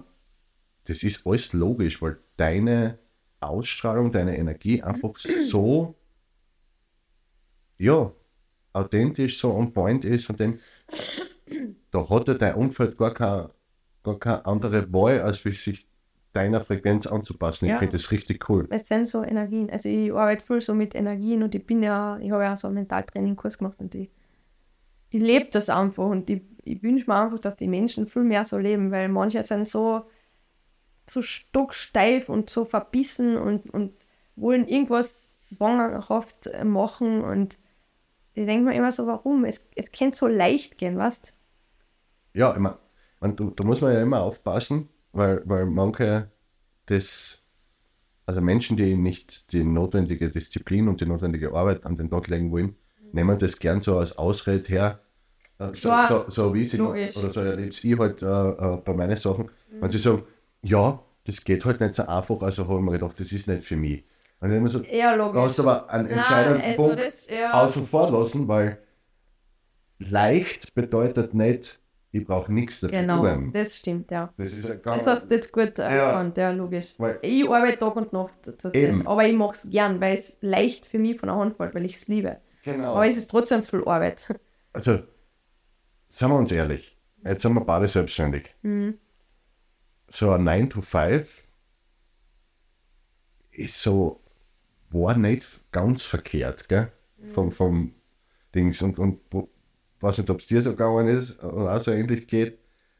[SPEAKER 1] das ist alles logisch, weil deine Ausstrahlung, deine Energie einfach so, ja, authentisch so on point ist, von dem, da hat ja dein Umfeld gar keine, gar keine andere Wahl, als wie sich deiner Frequenz anzupassen.
[SPEAKER 2] Ja.
[SPEAKER 1] Ich finde das richtig cool.
[SPEAKER 2] es sind so Energien. Also ich arbeite viel so mit Energien und ich bin ja, ich habe ja so einen Mentaltraining-Kurs gemacht und ich, ich lebe das einfach und ich, ich wünsche mir einfach, dass die Menschen viel mehr so leben, weil manche sind so, so stocksteif und so verbissen und, und wollen irgendwas zwanghaft machen und ich denke mir immer so, warum? Es, es könnte so leicht gehen, weißt
[SPEAKER 1] Ja, man, da, da muss man ja immer aufpassen, weil, weil manche das, also Menschen, die nicht die notwendige Disziplin und die notwendige Arbeit an den Tag legen wollen, nehmen das gern so als Ausrede her. Äh, So,
[SPEAKER 2] Klar,
[SPEAKER 1] so, so wie sie
[SPEAKER 2] logisch.
[SPEAKER 1] oder so erlebe ich halt äh, äh, bei meinen Sachen, wenn sie sagen, ja, das geht halt nicht so einfach, also habe ich mir gedacht, das ist nicht für mich. Und dann immer so,
[SPEAKER 2] Ja,
[SPEAKER 1] hast du aber einen entscheidenden
[SPEAKER 2] also
[SPEAKER 1] Punkt
[SPEAKER 2] das- ja.
[SPEAKER 1] außen vor lassen, weil leicht bedeutet nicht, ich brauche nichts dafür
[SPEAKER 2] Genau,
[SPEAKER 1] tun.
[SPEAKER 2] das stimmt, ja.
[SPEAKER 1] Das ist ja ganz.
[SPEAKER 2] Das hast du jetzt gut erkannt, ja, logisch.
[SPEAKER 1] Weil-
[SPEAKER 2] ich arbeite Tag und Nacht,
[SPEAKER 1] Eben.
[SPEAKER 2] aber ich mache es gern, weil es leicht für mich von der Hand fällt, weil ich es liebe.
[SPEAKER 1] genau.
[SPEAKER 2] Aber es ist trotzdem viel Arbeit.
[SPEAKER 1] Also, seien wir uns ehrlich, jetzt sind wir beide selbstständig.
[SPEAKER 2] Mhm.
[SPEAKER 1] So ein 9 to 5 ist so, war nicht ganz verkehrt, gell? Vom, vom Dings und, und wo- weiß nicht, ob es dir so gegangen ist oder auch so ähnlich geht.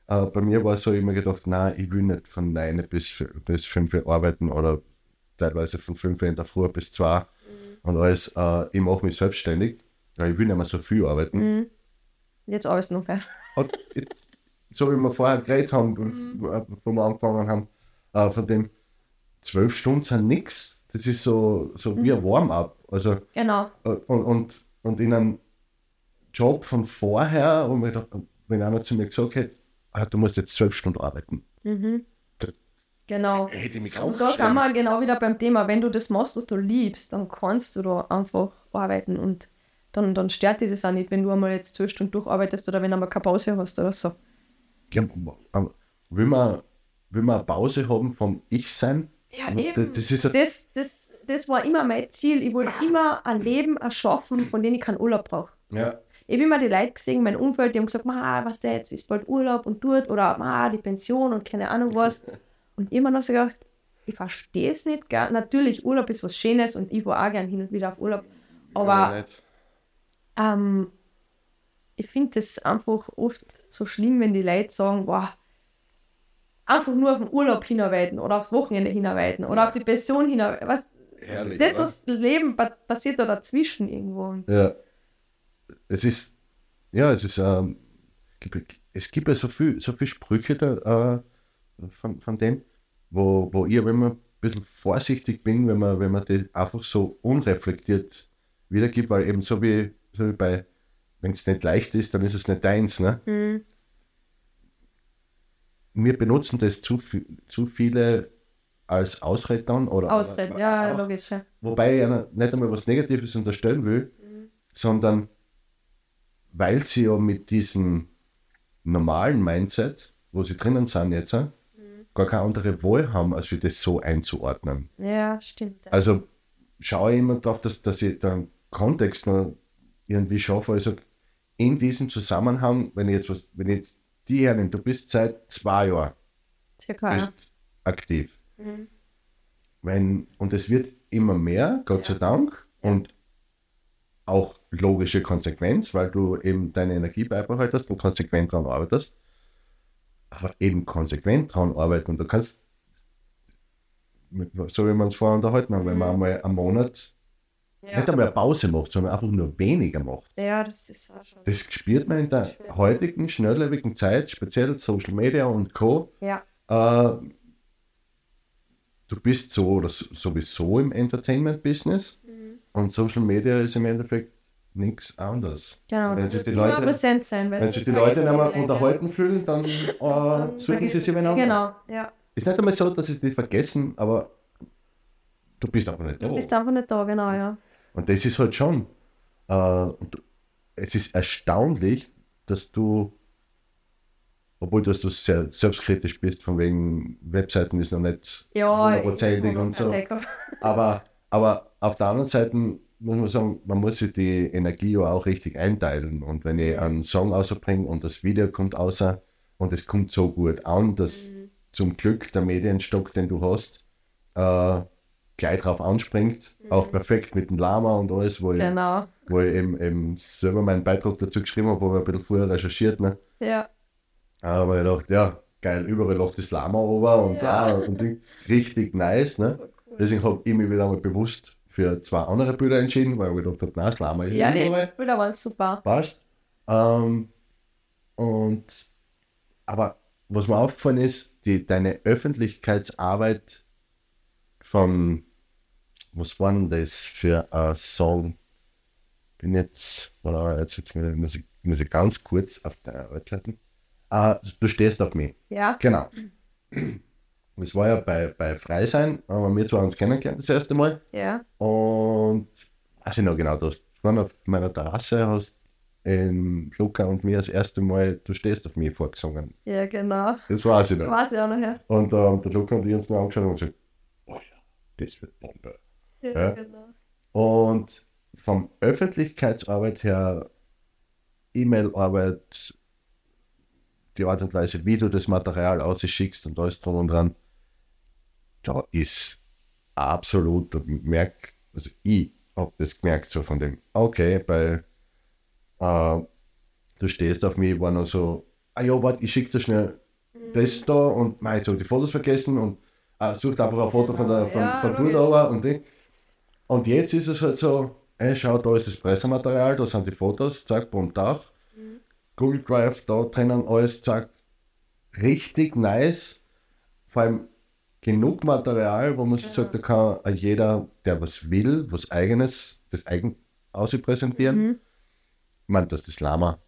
[SPEAKER 1] Äh, bei mir war es so, ich mir gedacht, nein, ich will nicht von 9 bis, bis 5 Uhr arbeiten oder teilweise von 5 Uhr in der Früh bis 2 und alles. Äh, ich mache mich selbstständig, weil ich will nicht mehr so viel arbeiten.
[SPEAKER 2] Mhm. Jetzt alles noch fair.
[SPEAKER 1] Und jetzt, so wie wir vorher geredet haben, und, äh, wo wir angefangen haben, äh, von dem zwölf Stunden sind nichts. Das ist so, so wie ein Warm-up. Also,
[SPEAKER 2] Genau.
[SPEAKER 1] äh, und, und, und in einem Job von vorher, wo mir wenn einer zu mir gesagt hätte, ah, du musst jetzt zwölf Stunden arbeiten,
[SPEAKER 2] Genau.
[SPEAKER 1] hätte ich mich
[SPEAKER 2] Und da sind wir genau wieder beim Thema, wenn du das machst, was du liebst, dann kannst du da einfach arbeiten und dann, dann stört dich das auch nicht, wenn du einmal jetzt zwölf Stunden durcharbeitest oder wenn du einmal keine Pause hast oder so.
[SPEAKER 1] Ja, will man, will man eine Pause haben vom Ich-Sein?
[SPEAKER 2] Ja,
[SPEAKER 1] Das, das ist
[SPEAKER 2] Das, das, das war immer mein Ziel. Ich wollte immer ein Leben erschaffen, von dem ich keinen Urlaub brauche.
[SPEAKER 1] ja,
[SPEAKER 2] Ich habe immer die Leute gesehen, mein Umfeld, die haben gesagt, ma, was der jetzt ist bald Urlaub und dort oder ma, die Pension und keine Ahnung was. Und immer noch so gedacht, ich verstehe es nicht. Gell? Natürlich, Urlaub ist was Schönes und ich war auch gern hin und wieder auf Urlaub. Aber ähm, ich finde es einfach oft so schlimm, wenn die Leute sagen, boah, einfach nur auf den Urlaub hinarbeiten oder aufs Wochenende hinarbeiten oder auf die Pension hinarbeiten. Was,
[SPEAKER 1] Herrlich,
[SPEAKER 2] das,
[SPEAKER 1] oder?
[SPEAKER 2] was Leben pa passiert da dazwischen irgendwo.
[SPEAKER 1] Ja. Es ist, ja, es ist, ähm, gibt- es gibt ja so viel, so viel Sprüche da, äh, von, von dem, wo, wo ich immer ein bisschen vorsichtig bin, wenn man, wenn man das einfach so unreflektiert wiedergibt, weil eben so wie, so wie bei, wenn es nicht leicht ist, dann ist es nicht deins, ne?
[SPEAKER 2] Mhm.
[SPEAKER 1] Wir benutzen das zu, zu viele als Ausrede dann, oder?
[SPEAKER 2] Ausreden, ja,
[SPEAKER 1] auch-
[SPEAKER 2] logisch. Ja.
[SPEAKER 1] Wobei ich nicht einmal was Negatives unterstellen will, sondern weil sie ja mit diesem normalen Mindset, wo sie drinnen sind jetzt, gar keine andere Wahl haben, als wir das so einzuordnen.
[SPEAKER 2] ja, stimmt. Ja.
[SPEAKER 1] Also schaue ich immer darauf, dass, dass ich den Kontext noch irgendwie schaffe. Also in diesem Zusammenhang, wenn ich jetzt was, wenn ich jetzt die hernehme, du bist seit zwei Jahren
[SPEAKER 2] Circa, ja.
[SPEAKER 1] aktiv. Wenn, und es wird immer mehr, Gott sei Dank, und auch logische Konsequenz, weil du eben deine Energie beibehaltest und konsequent daran arbeitest. Aber eben konsequent daran arbeiten. Und du kannst, so wie wir uns vorher unterhalten haben, wenn man einmal einen Monat nicht
[SPEAKER 2] Ja.
[SPEAKER 1] einmal eine Pause macht, sondern einfach nur weniger macht.
[SPEAKER 2] ja, das ist auch schon.
[SPEAKER 1] Das spürt man in der heutigen, schnelllebigen Zeit, speziell Social Media und Co.
[SPEAKER 2] Ja,
[SPEAKER 1] Äh, du bist so oder so- sowieso im Entertainment-Business und Social Media ist im Endeffekt nichts anderes.
[SPEAKER 2] genau.
[SPEAKER 1] Wenn sich die Leute-
[SPEAKER 2] präsent sein, weil
[SPEAKER 1] Wenn sich die Leute nicht mehr unterhalten fühlen, dann äh, suchen sie sich miteinander.
[SPEAKER 2] Genau, ja.
[SPEAKER 1] Ist nicht einmal so, dass sie dich vergessen, aber du bist einfach nicht da.
[SPEAKER 2] Du bist einfach nicht da, genau, ja.
[SPEAKER 1] Und das ist halt schon. Äh, es ist erstaunlich, dass du, obwohl dass du sehr selbstkritisch bist, von wegen Webseiten ist noch nicht
[SPEAKER 2] Ja,
[SPEAKER 1] hundertprozentig und so. Aber, aber auf der anderen Seite muss man sagen, man muss sich die Energie ja auch richtig einteilen. Und wenn ich einen Song rausbringe und das Video kommt außer und es kommt so gut an, dass zum Glück der Medienstock, den du hast, äh, gleich drauf anspringt. Auch perfekt mit dem Lama und alles, wo ich,
[SPEAKER 2] Genau,
[SPEAKER 1] wo ich eben, eben selber meinen Beitrag dazu geschrieben habe, wo ich ein bisschen vorher recherchiert. Ne?
[SPEAKER 2] ja.
[SPEAKER 1] Aber ich dachte, ja, geil, überall lacht das Lama ober und,
[SPEAKER 2] Ja.
[SPEAKER 1] ah, und richtig nice. Ne? Deswegen habe ich mich wieder einmal bewusst für zwei andere Bilder entschieden, weil ich gedacht habe, nein, das Lama ist
[SPEAKER 2] Ja, die
[SPEAKER 1] überall.
[SPEAKER 2] Bilder waren super.
[SPEAKER 1] Passt. Ähm, und, aber was mir aufgefallen ist, die, deine Öffentlichkeitsarbeit von, was war denn das für ein Song? Bin jetzt, warte, jetzt, jetzt muss, ich, muss ich ganz kurz auf der Webseite. Ah, du stehst auf mich.
[SPEAKER 2] Ja,
[SPEAKER 1] Genau. Das war ja bei, bei Freisein, haben wir zwei uns kennengelernt das erste Mal.
[SPEAKER 2] ja.
[SPEAKER 1] Und weiß ich noch genau, du hast vorne auf meiner Terrasse hast in Luca und mir das erste Mal Du stehst auf mich vorgesungen.
[SPEAKER 2] Ja, genau.
[SPEAKER 1] Das weiß ich noch.
[SPEAKER 2] Weiß ich auch noch, ja.
[SPEAKER 1] Und ähm, der Luca und ich uns noch angeschaut und gesagt, oh ja, das wird Bombe.
[SPEAKER 2] Ja,
[SPEAKER 1] Ja.
[SPEAKER 2] genau.
[SPEAKER 1] Und vom Öffentlichkeitsarbeit her, E-Mail-Arbeit, die Art und Weise, wie du das Material ausschickst und alles drum und dran, da ist absolut, da merk, also ich habe das gemerkt, so von dem, okay, bei äh, du stehst auf mich, war noch so, ah ja, warte, ich schicke dir schnell das da und mei, habe die Fotos vergessen und ah, sucht einfach ein Foto von der von,
[SPEAKER 2] Ja,
[SPEAKER 1] von runter und Ding. Und jetzt ist es halt so, ey, schau, da ist das Pressematerial, da sind die Fotos, zack, bumm, Dach.
[SPEAKER 2] Mhm.
[SPEAKER 1] Google Drive, da drinnen alles, zack. Richtig nice. Vor allem genug Material, wo man sich sagt, da kann jeder, der was will, was eigenes, das eigen aus präsentieren.
[SPEAKER 2] Mhm.
[SPEAKER 1] Ich meine, dass das Lama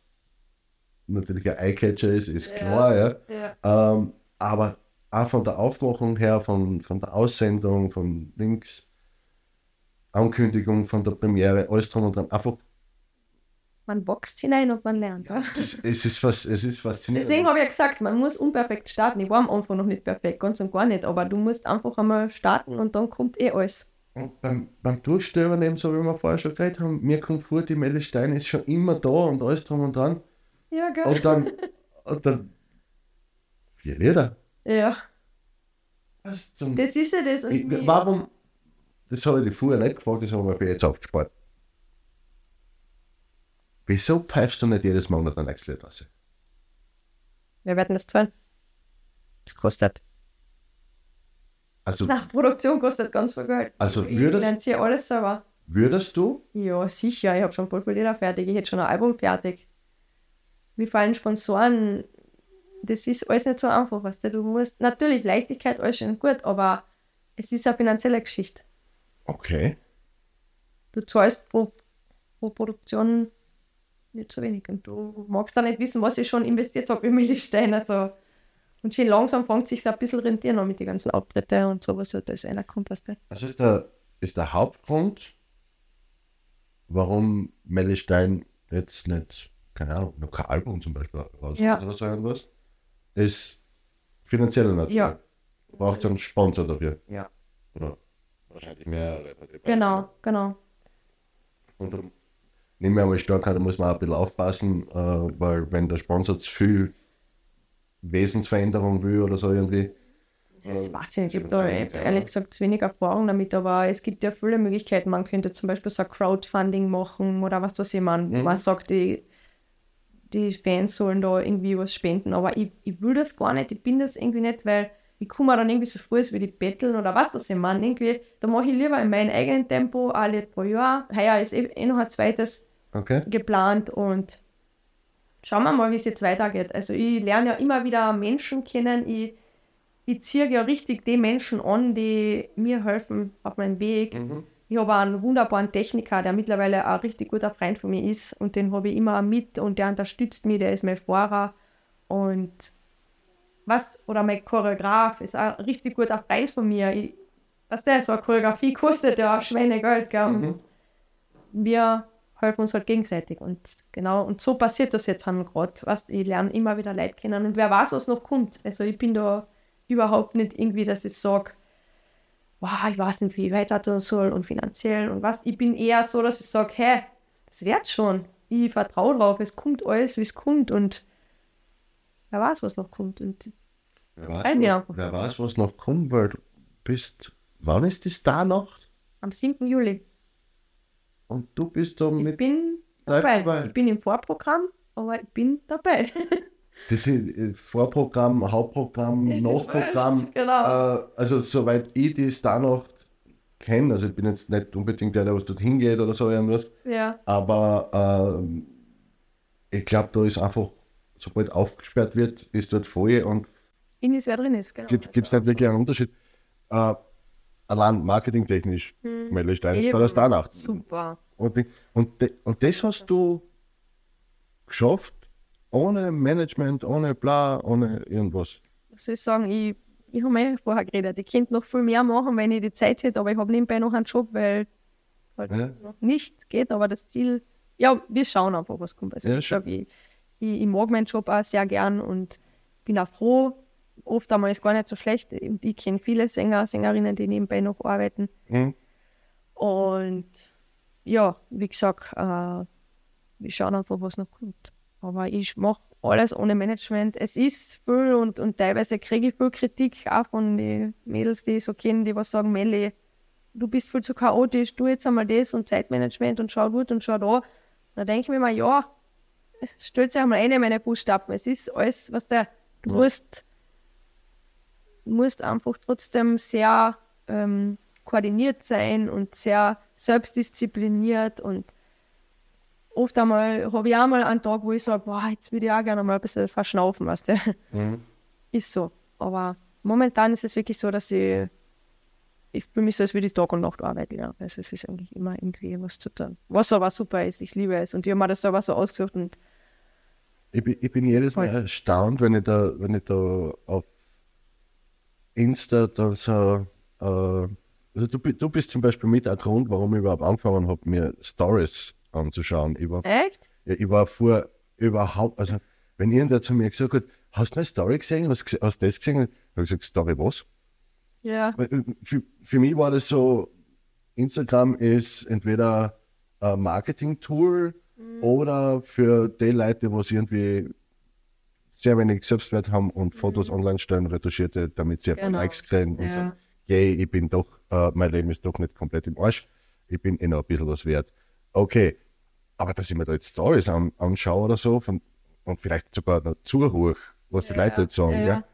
[SPEAKER 1] natürlich ein Eyecatcher ist, ist klar, ja.
[SPEAKER 2] Ja.
[SPEAKER 1] Ähm, aber auch von der Aufmachung her, von, von der Aussendung, von Links, Ankündigung, von der Premiere, alles drum und dran. Einfach,
[SPEAKER 2] Man wächst hinein und man lernt. Ja.
[SPEAKER 1] das, es, ist fas, es ist faszinierend.
[SPEAKER 2] Deswegen habe ich ja gesagt, man muss unperfekt starten. Ich war am Anfang noch nicht perfekt, ganz und gar nicht. Aber du musst einfach einmal starten und dann kommt eh alles.
[SPEAKER 1] Und beim, beim Durchstöbern, eben so wie wir vorher schon geredet haben, mir kommt vor, die Melle Stein ist schon immer da und alles drum und dran.
[SPEAKER 2] Ja, gell?
[SPEAKER 1] Und dann, und dann, vier Lieder.
[SPEAKER 2] Ja,
[SPEAKER 1] Was zum
[SPEAKER 2] das ist ja das.
[SPEAKER 1] Ich, warum, das habe ich dich vorher nicht gefragt, das habe ich mir für jetzt aufgespart. Wieso pfeifst du nicht jedes Monat ein nächstes Lied raus?
[SPEAKER 2] Wer wird denn das zahlen? Das kostet.
[SPEAKER 1] Also
[SPEAKER 2] Na, Produktion kostet ganz viel Geld.
[SPEAKER 1] Also
[SPEAKER 2] ich
[SPEAKER 1] würdest-
[SPEAKER 2] finanziere alles selber.
[SPEAKER 1] würdest du,
[SPEAKER 2] Ja, sicher. Ich habe schon Lieder fertig. Ich hätte schon ein Album fertig. Wie fallen Sponsoren? Das ist alles nicht so einfach, weißt du. Du musst, natürlich, Leichtigkeit, alles schön und gut, aber es ist eine finanzielle Geschichte.
[SPEAKER 1] okay,
[SPEAKER 2] Du zahlst pro, pro Produktion nicht so wenig. Und du magst da nicht wissen, was ich schon investiert habe in Milchstein. Also, und schön langsam fängt sich ein bisschen rentieren an mit den ganzen Auftritte und sowas, halt, das einer kommt, du.
[SPEAKER 1] das ist der, ist der Hauptgrund, warum Melly Stein jetzt nicht, keine Ahnung, noch kein Album zum Beispiel raus
[SPEAKER 2] Ja.
[SPEAKER 1] oder so irgendwas, ist finanziell Natur.
[SPEAKER 2] Ja.
[SPEAKER 1] Braucht es einen Sponsor dafür.
[SPEAKER 2] Ja.
[SPEAKER 1] Oder wahrscheinlich mehrere.
[SPEAKER 2] Genau, genau.
[SPEAKER 1] Und nehmen wir einmal stark an, da muss man auch ein bisschen aufpassen, äh, weil wenn der Sponsor zu viel Wesensveränderung will oder so irgendwie.
[SPEAKER 2] Das weiß ich nicht. Ich habe da ehrlich gesagt zu wenig Erfahrung damit, aber es gibt ja viele Möglichkeiten. Man könnte zum Beispiel so ein Crowdfunding machen oder was weiß ich, man, man sagt, die, die Fans sollen da irgendwie was spenden, aber ich, ich will das gar nicht, ich bin das irgendwie nicht, weil ich komme dann irgendwie so vor, als würde ich betteln oder was das ich meine. Irgendwie, da mache ich lieber in meinem eigenen Tempo, alle pro Jahr. Heuer ist eh, eh noch ein zweites
[SPEAKER 1] Okay.
[SPEAKER 2] geplant und schauen wir mal, wie es jetzt weitergeht. Also ich lerne ja immer wieder Menschen kennen, ich, ich ziehe ja richtig die Menschen an, die mir helfen auf meinem Weg. Ich habe einen wunderbaren Techniker, der mittlerweile ein richtig guter Freund von mir ist und den habe ich immer mit und der unterstützt mich, der ist mein Fahrer und was, oder mein Choreograf ist ein richtig guter Freund von mir. Ich, was der, so eine Choreografie kostet ja Schweinegeld, gell? Und wir helfen uns halt gegenseitig. Und genau, und so passiert das jetzt gerade. Was, ich lerne immer wieder Leute kennen und wer weiß, was noch kommt. Also ich bin da überhaupt nicht irgendwie, dass ich sage, wow, ich weiß nicht, wie ich weiter tun soll und finanziell und was. Ich bin eher so, dass ich sage, hey, das wird schon. Ich vertraue drauf, es kommt alles, wie es kommt und wer weiß, was noch kommt. Und
[SPEAKER 1] Wer weiß, was, wer weiß, was noch kommt, weil du bist. Wann ist das da noch?
[SPEAKER 2] am 7. Juli,
[SPEAKER 1] Und du bist da
[SPEAKER 2] ich
[SPEAKER 1] mit.
[SPEAKER 2] bin dabei.
[SPEAKER 1] dabei.
[SPEAKER 2] Ich bin im Vorprogramm, aber ich bin dabei.
[SPEAKER 1] Das ist äh, Vorprogramm, Hauptprogramm,
[SPEAKER 2] ist
[SPEAKER 1] Nachprogramm.
[SPEAKER 2] genau.
[SPEAKER 1] Äh, also, soweit ich das da noch kenne, also ich bin jetzt nicht unbedingt der, der was dorthin geht oder so irgendwas,
[SPEAKER 2] ja.
[SPEAKER 1] aber ähm, ich glaube, da ist einfach, sobald aufgesperrt wird, ist dort voll und
[SPEAKER 2] In ist wer drin ist, genau.
[SPEAKER 1] gibt es nicht wirklich einen Unterschied. Äh, allein marketingtechnisch, hm. Stein ist bei der Starnacht.
[SPEAKER 2] Super.
[SPEAKER 1] Und, und, und das hast du geschafft, ohne Management, ohne bla, ohne irgendwas.
[SPEAKER 2] Was soll ich sagen, ich, ich habe mir vorher geredet, ich könnte noch viel mehr machen, wenn ich die Zeit hätte, aber ich habe nebenbei noch einen Job, weil halt
[SPEAKER 1] Ja.
[SPEAKER 2] noch nicht geht, aber das Ziel, ja, wir schauen einfach, was kommt. Also
[SPEAKER 1] Ja,
[SPEAKER 2] ich sage, ich, ich, ich mag meinen Job auch sehr gern und bin auch froh. Oft einmal ist gar nicht so schlecht. Ich kenne viele Sänger, Sängerinnen, die nebenbei noch arbeiten.
[SPEAKER 1] Hm?
[SPEAKER 2] Und ja, wie gesagt, äh, wir schauen einfach, was noch kommt. Aber ich mache alles ohne Management. Es ist viel und, und teilweise kriege ich viel Kritik auch von den Mädels, die ich so kennen, die was sagen, Melli, du bist viel zu chaotisch, tu jetzt einmal das und Zeitmanagement und schau gut und schau da. Da denke ich mir mal, ja, stellt sich einmal eine meine Fußstapfen. Es ist alles, was der, du
[SPEAKER 1] Ja.
[SPEAKER 2] musst, musst einfach trotzdem sehr ähm, koordiniert sein und sehr selbstdiszipliniert und oft einmal habe ich auch mal einen Tag, wo ich sage, boah, jetzt würde ich auch gerne mal ein bisschen verschnaufen, weißt du.
[SPEAKER 1] Mhm.
[SPEAKER 2] Ist so. Aber momentan ist es wirklich so, dass ich, ich fühle mich so, als würde ich Tag und Nacht arbeiten. Ja. Also es ist eigentlich immer irgendwie was zu tun. Was aber super ist, ich liebe es. Und ich habe mir das selber so ausgesucht und
[SPEAKER 1] Ich bin, ich bin jedes Mal erstaunt, wenn ich da, wenn ich da auf Insta dann so, äh, also du, du bist zum Beispiel mit ein Grund, warum ich überhaupt angefangen habe, mir Stories anzuschauen. Ich war,
[SPEAKER 2] echt?
[SPEAKER 1] ja, ich war vor überhaupt, also wenn irgendwer zu mir gesagt hat, hast du meine Story gesehen, hast, du gese- hast du das gesehen? Habe ich gesagt, Story was?
[SPEAKER 2] Ja.
[SPEAKER 1] Äh, Für, für mich war das so, Instagram ist entweder ein Marketing-Tool oder für die Leute, die irgendwie sehr wenig Selbstwert haben und Fotos online stellen, retuschierte, damit sie ein paar
[SPEAKER 2] Genau.
[SPEAKER 1] Likes kriegen und
[SPEAKER 2] Ja.
[SPEAKER 1] sagen, yay, ich bin doch, äh, mein Leben ist doch nicht komplett im Arsch, ich bin eh noch ein bisschen was wert. Okay, aber dass ich mir da jetzt Stories an, anschaue oder so von, und vielleicht sogar noch zuhöre, was die
[SPEAKER 2] Ja,
[SPEAKER 1] Leute jetzt sagen,
[SPEAKER 2] ja,
[SPEAKER 1] ja,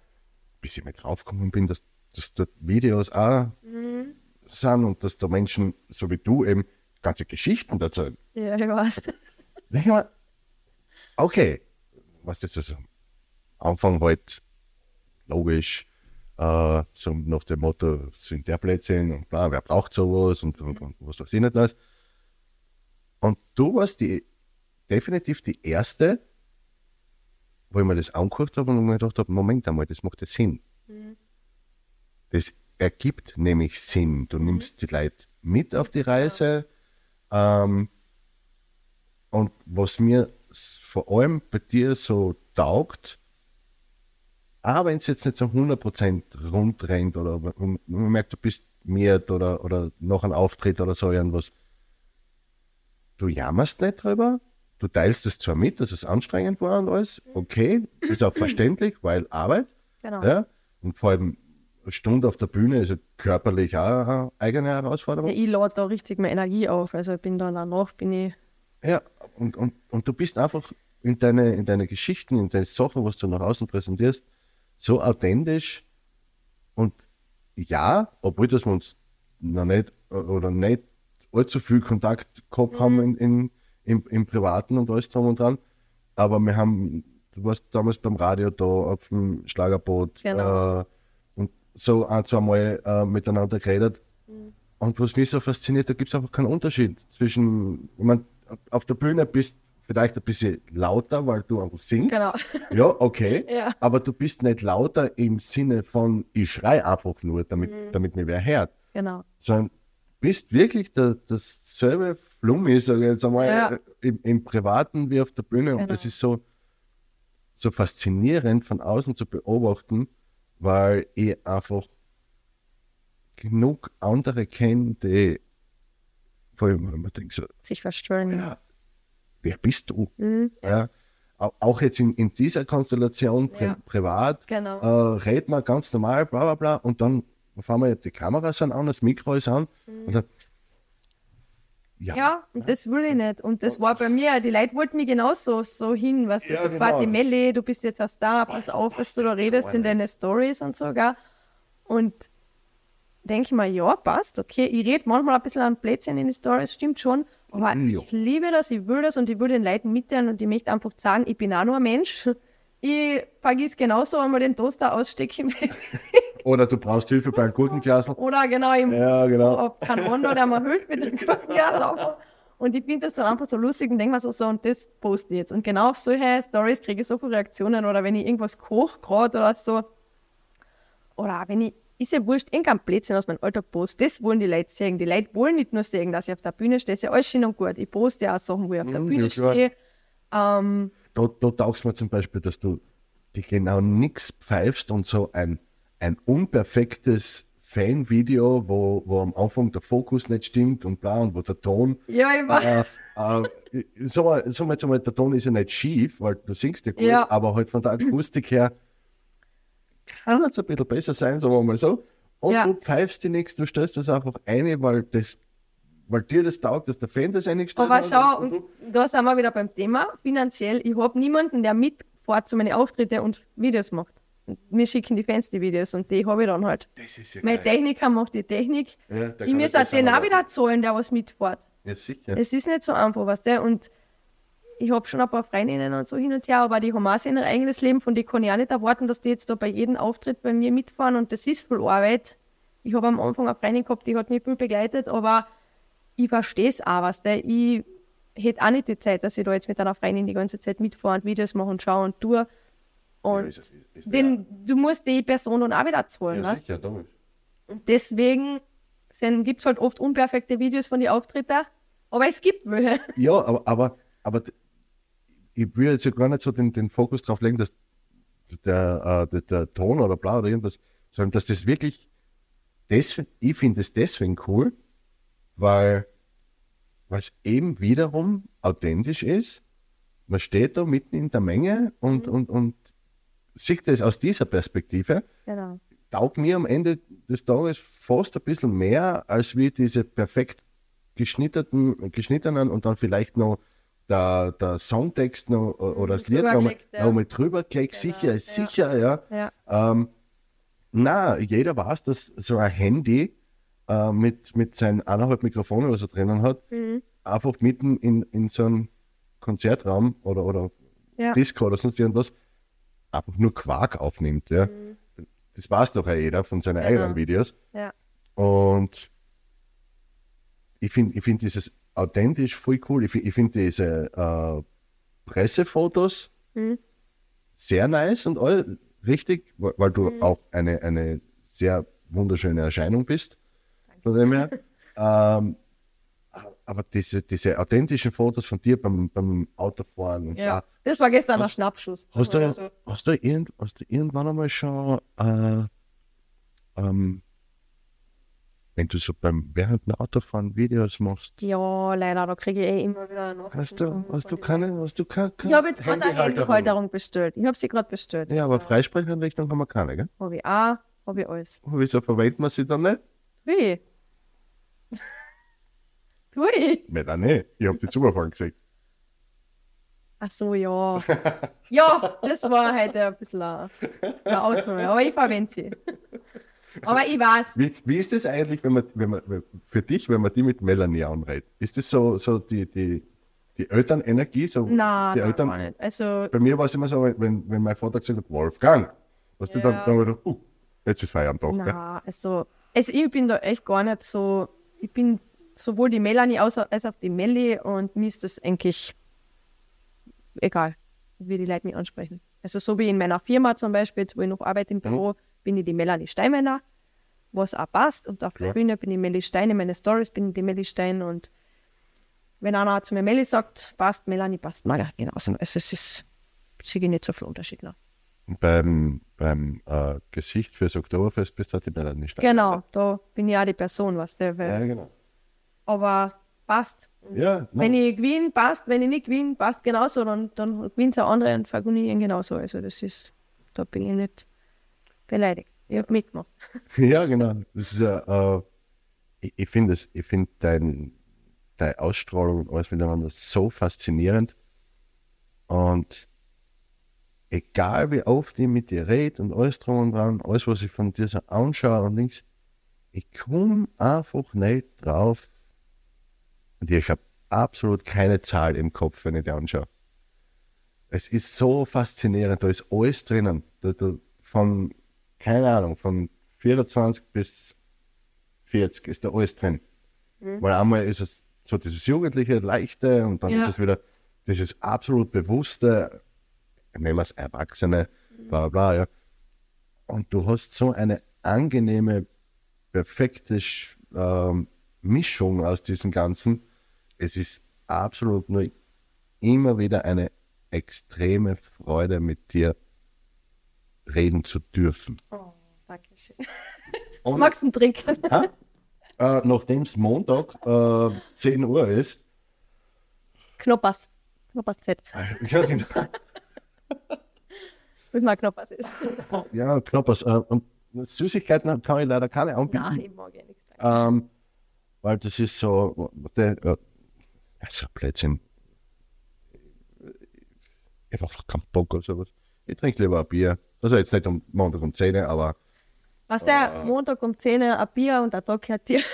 [SPEAKER 1] bis ich mal draufgekommen bin, dass, dass dort Videos auch
[SPEAKER 2] Mhm.
[SPEAKER 1] sind und dass da Menschen, so wie du, eben ganze Geschichten erzählen.
[SPEAKER 2] Ja, ich weiß.
[SPEAKER 1] Ich okay, was das also am Anfang halt logisch, äh, so nach dem Motto, sind der Blödsinn und bla, wer braucht sowas und, und, und was weiß ich nicht alles. Und du warst die, definitiv die erste, wo ich mir das angeguckt habe und mir gedacht habe, Moment einmal, das macht ja Sinn. Das ergibt nämlich Sinn. Du nimmst die Leute mit auf die Reise. Ähm, und was mir vor allem bei dir so taugt, auch wenn es jetzt nicht so 100% rund rennt oder man merkt, du bist miert oder, oder noch ein Auftritt oder so irgendwas, du jammerst nicht drüber, du teilst es zwar mit, dass es anstrengend war und alles, okay, ist auch verständlich, weil Arbeit,
[SPEAKER 2] Genau.
[SPEAKER 1] ja, und vor allem eine Stunde auf der Bühne ist ja körperlich auch eine eigene Herausforderung.
[SPEAKER 2] Ja, ich lade da richtig meine Energie auf. Also ich bin dann danach, bin ich,
[SPEAKER 1] Ja, und, und, und du bist einfach in deine, in deine Geschichten, in deine Sachen, was du nach außen präsentierst, so authentisch. Und ja, obwohl dass wir uns noch nicht oder nicht allzu viel Kontakt gehabt haben in, in, im, im Privaten und alles drum und dran, aber wir haben, du warst damals beim Radio da auf dem Schlagerboot
[SPEAKER 2] Genau.
[SPEAKER 1] äh, und so ein, zwei Mal äh, miteinander geredet. Und was mich so fasziniert, da gibt es einfach keinen Unterschied zwischen, ich mein, auf der Bühne bist vielleicht ein bisschen lauter, weil du einfach singst.
[SPEAKER 2] genau.
[SPEAKER 1] Ja, okay.
[SPEAKER 2] Ja.
[SPEAKER 1] Aber du bist nicht lauter im Sinne von, ich schrei einfach nur, damit,
[SPEAKER 2] Mhm.
[SPEAKER 1] damit mir wer hört,
[SPEAKER 2] Genau.
[SPEAKER 1] sondern bist wirklich der, dasselbe Flummi, sage ich jetzt einmal,
[SPEAKER 2] Ja.
[SPEAKER 1] äh, im, im Privaten wie auf der Bühne. Und
[SPEAKER 2] Genau.
[SPEAKER 1] das ist so, so faszinierend von außen zu beobachten, weil ich einfach genug andere kenne, die vor allem, wenn man denkt so,
[SPEAKER 2] Sich verstellen.
[SPEAKER 1] ja, wer bist du?
[SPEAKER 2] Mhm.
[SPEAKER 1] Ja, au- auch jetzt in, in dieser Konstellation pri
[SPEAKER 2] Ja.
[SPEAKER 1] privat,
[SPEAKER 2] Genau.
[SPEAKER 1] äh, redet man ganz normal, bla bla bla, und dann fahren wir die Kameras an, das Mikro ist an, und dann, ja,
[SPEAKER 2] Ja, und das will ich nicht. Und das war bei mir, die Leute wollten mich genauso so hin, was du
[SPEAKER 1] Ja,
[SPEAKER 2] so
[SPEAKER 1] genau,
[SPEAKER 2] quasi Melle, du bist jetzt ein Star, pass auf, was du da redest in deine Stories und so, gell? Und denke ich mir, ja, passt, okay. Ich rede manchmal ein bisschen an Plätzchen in die Stories, stimmt schon. Aber
[SPEAKER 1] Ja.
[SPEAKER 2] ich liebe das, ich will das und ich will den Leuten mitteilen und ich möchte einfach sagen, ich bin auch nur ein Mensch. Ich vergiss genauso einmal den Toaster ausstecken.
[SPEAKER 1] oder du brauchst Hilfe beim Gurkenglas.
[SPEAKER 2] Oder genau, ich
[SPEAKER 1] Ja, genau.
[SPEAKER 2] habe keinen Mann, der mir hilft mit dem Gurkenglas. Und ich finde das dann einfach so lustig und denke mir so, so, und das poste ich jetzt. Und genau auf solche Stories kriege ich so viele Reaktionen oder wenn ich irgendwas koche gerade oder so. Oder wenn ich, ist ja wurscht, irgendein Plätzchen aus meinem Alltag poste, das wollen die Leute sehen. Die Leute wollen nicht nur sehen, dass ich auf der Bühne stehe, ist ja alles schön und gut. Ich poste ja auch Sachen, wo ich auf der
[SPEAKER 1] Mhm,
[SPEAKER 2] Bühne
[SPEAKER 1] ja,
[SPEAKER 2] stehe. Ähm,
[SPEAKER 1] Da, da taugst mir zum Beispiel, dass du dich genau nichts pfeifst und so ein, ein unperfektes Fanvideo, wo, wo am Anfang der Fokus nicht stimmt und bla und wo der Ton
[SPEAKER 2] ja, ich weiß.
[SPEAKER 1] äh, äh, mal, sag mal jetzt einmal, der Ton ist ja nicht schief, weil du singst ja gut,
[SPEAKER 2] Ja.
[SPEAKER 1] aber halt von der Akustik her kann es ein bisschen besser sein, sagen wir mal so. Und
[SPEAKER 2] Ja.
[SPEAKER 1] du pfeifst dir nichts, du stellst das einfach ein, weil das weil dir das taugt, dass der Fan das eingestellt
[SPEAKER 2] Aber
[SPEAKER 1] hat.
[SPEAKER 2] schau,
[SPEAKER 1] und
[SPEAKER 2] und da sind wir wieder beim Thema. Finanziell, ich habe niemanden, der mitfährt zu meinen Auftritten und Videos macht. Mir schicken die Fans die Videos und die habe ich dann halt.
[SPEAKER 1] Das ist ja
[SPEAKER 2] Mein
[SPEAKER 1] geil.
[SPEAKER 2] Techniker macht die Technik.
[SPEAKER 1] Ja, der
[SPEAKER 2] Ich muss auch den auch wieder zahlen, der was mitfährt.
[SPEAKER 1] Ja, sicher.
[SPEAKER 2] Es ist nicht so einfach, weißt du? Und ich habe schon ein paar Freundinnen und so hin und her, aber die haben auch ihr eigenes Leben, von denen kann ich auch nicht erwarten, dass die jetzt da bei jedem Auftritt bei mir mitfahren und das ist viel Arbeit. Ich habe am Anfang eine Freundin gehabt, die hat mich viel begleitet, aber ich verstehe es auch, weißt du? Ich hätte auch nicht die Zeit, dass ich da jetzt mit einer Freundin die ganze Zeit mitfahre und Videos mache und schaue und tue. Und
[SPEAKER 1] Ja, ist- ist- ist-
[SPEAKER 2] den, du musst die Person dann auch wieder zahlen,
[SPEAKER 1] ja,
[SPEAKER 2] weißt du?
[SPEAKER 1] sicher, logisch.
[SPEAKER 2] Und deswegen gibt es halt oft unperfekte Videos von den Auftritten, aber es gibt welche.
[SPEAKER 1] Ja, aber, aber, aber ich will jetzt ja gar nicht so den, den Fokus drauf legen, dass der, äh, der, der Ton oder bla oder irgendwas, sondern dass das wirklich, deswegen, ich finde es deswegen cool, weil es eben wiederum authentisch ist. Man steht da mitten in der Menge und, und, und sieht das aus dieser Perspektive.
[SPEAKER 2] Genau.
[SPEAKER 1] taugt mir am Ende des Tages fast ein bisschen mehr, als wie diese perfekt geschnittenen und dann vielleicht noch der, der Songtext noch, oder das Lied noch, mal-
[SPEAKER 2] drübergelegt, ja.
[SPEAKER 1] noch mal drüber gelegt.
[SPEAKER 2] Genau,
[SPEAKER 1] Sicher,
[SPEAKER 2] ja.
[SPEAKER 1] sicher, ja.
[SPEAKER 2] Ja.
[SPEAKER 1] Ähm, na, jeder weiß, dass so ein Handy äh, mit, mit seinen eineinhalb Mikrofonen oder so drinnen hat,
[SPEAKER 2] Mhm.
[SPEAKER 1] einfach mitten in, in so einem Konzertraum oder, oder
[SPEAKER 2] Ja.
[SPEAKER 1] Disco oder sonst irgendwas einfach nur Quark aufnimmt. Ja. Das weiß doch ja jeder von seinen
[SPEAKER 2] Mhm. Genau.
[SPEAKER 1] eigenen Videos.
[SPEAKER 2] Ja.
[SPEAKER 1] Und ich finde ich find dieses authentisch voll cool. Ich, ich finde diese äh, Pressefotos
[SPEAKER 2] Mhm.
[SPEAKER 1] sehr nice und all richtig, weil, weil du auch eine, eine sehr wunderschöne Erscheinung bist. Von dem her. ähm, aber diese, diese authentischen Fotos von dir beim, beim Autofahren
[SPEAKER 2] Ja. Das war gestern ein Schnappschuss.
[SPEAKER 1] Hast du,
[SPEAKER 2] so.
[SPEAKER 1] hast, du irgend, hast du irgendwann einmal schon, äh, ähm, wenn du so beim während dem Autofahren Videos machst,
[SPEAKER 2] Ja, leider, da kriege ich eh immer wieder noch.
[SPEAKER 1] hast du, hast du keine, hast du keine,
[SPEAKER 2] Ich habe jetzt gerade eine
[SPEAKER 1] Handyhalterung?
[SPEAKER 2] Bestellt. Ich habe sie gerade bestellt.
[SPEAKER 1] Ja, aber Freisprechanrichtung haben wir keine, gell?
[SPEAKER 2] Habe ich auch, habe ich alles.
[SPEAKER 1] Wieso verwendet man sie dann nicht?
[SPEAKER 2] Wie? tu ich?
[SPEAKER 1] Nein, nein, nicht. Ich habe die Zufahren gesehen.
[SPEAKER 2] Ach so, ja. ja, das war heute ein bisschen eine Ausnahme, aber ich verwende sie. Aber ich weiß,
[SPEAKER 1] Wie, wie ist das eigentlich, wenn man, wenn man, für dich, wenn man die mit Melanie anredet? Ist das so, so die, die, die Elternenergie? So
[SPEAKER 2] nein,
[SPEAKER 1] die
[SPEAKER 2] nein,
[SPEAKER 1] Eltern,
[SPEAKER 2] gar nicht. Also,
[SPEAKER 1] Bei mir war es immer so, wenn, wenn mein Vater gesagt hat, Wolfgang, was du dann,
[SPEAKER 2] Ja.
[SPEAKER 1] dann gedacht, uh, jetzt ist Feierabend doch. gell?
[SPEAKER 2] na, also, also ich bin da echt gar nicht so, ich bin sowohl die Melanie als auch die Melli und mir ist das eigentlich egal, wie die Leute mich ansprechen. Also so wie in meiner Firma zum Beispiel, wo ich noch arbeite im Büro, bin ich die Melanie Steinmänner, was auch passt. Und auf der
[SPEAKER 1] Ja.
[SPEAKER 2] Bühne bin ich Melli Stein, in meine Stories bin ich die Melli Stein und wenn einer zu mir Melli sagt, passt, Melanie passt, na ja, genauso. Also es ist, sehe ich nicht so viel Unterschied noch.
[SPEAKER 1] Und beim, beim äh, Gesicht fürs Oktoberfest bist du halt die Melanie Stein.
[SPEAKER 2] Genau, da bin ich auch die Person, was der
[SPEAKER 1] Ja,
[SPEAKER 2] will.
[SPEAKER 1] genau.
[SPEAKER 2] Aber passt.
[SPEAKER 1] Ja,
[SPEAKER 2] Wenn ich gewinne, passt. Wenn ich nicht gewinne, passt genauso. Dann, dann gewinnt der andere und ihn genauso. Also das ist, da bin ich nicht beleidigt. Ich habe mitgemacht.
[SPEAKER 1] Ja, genau. Das ist ja, äh, ich, ich finde finde dein, deine Ausstrahlung und alles miteinander so faszinierend. Und egal wie oft ich mit dir rede und alles drum und dran, alles, was ich von dir so anschaue und links, ich komme einfach nicht drauf. Und ich habe absolut keine Zahl im Kopf, wenn ich die anschaue. Es ist so faszinierend, da ist alles drinnen. Da, da, von, keine Ahnung, von 24 bis 40 ist da alles drin. Weil einmal ist es so dieses jugendliche, leichte und dann
[SPEAKER 2] Ja.
[SPEAKER 1] ist es wieder dieses absolut bewusste, nehmen wir es Erwachsene, bla bla bla, ja. Und du hast so eine angenehme, perfekte ähm, Mischung aus diesem Ganzen. Es ist absolut nur immer wieder eine extreme Freude, mit dir reden zu dürfen.
[SPEAKER 2] Oh, danke schön. Was
[SPEAKER 1] Und-
[SPEAKER 2] magst du denn trinken?
[SPEAKER 1] Äh, Nachdem es Montag äh, 10 Uhr ist,
[SPEAKER 2] Knoppers. Knoppers Z.
[SPEAKER 1] ja, genau,
[SPEAKER 2] Sag mal Knoppers ist.
[SPEAKER 1] ja Knoppers, äh, und Süßigkeiten kann ich leider keine anbieten.
[SPEAKER 2] Nein, ich mag ja nichts.
[SPEAKER 1] Ähm, weil das ist so, der, ja, so Blödsinn. Ich habe einfach keinen Bock oder sowas. Ich trinke lieber ein Bier. Also jetzt nicht am Montag um 10 Uhr, aber
[SPEAKER 2] Was der Montag um 10 Uhr ein Bier und ein Tag gehört dir.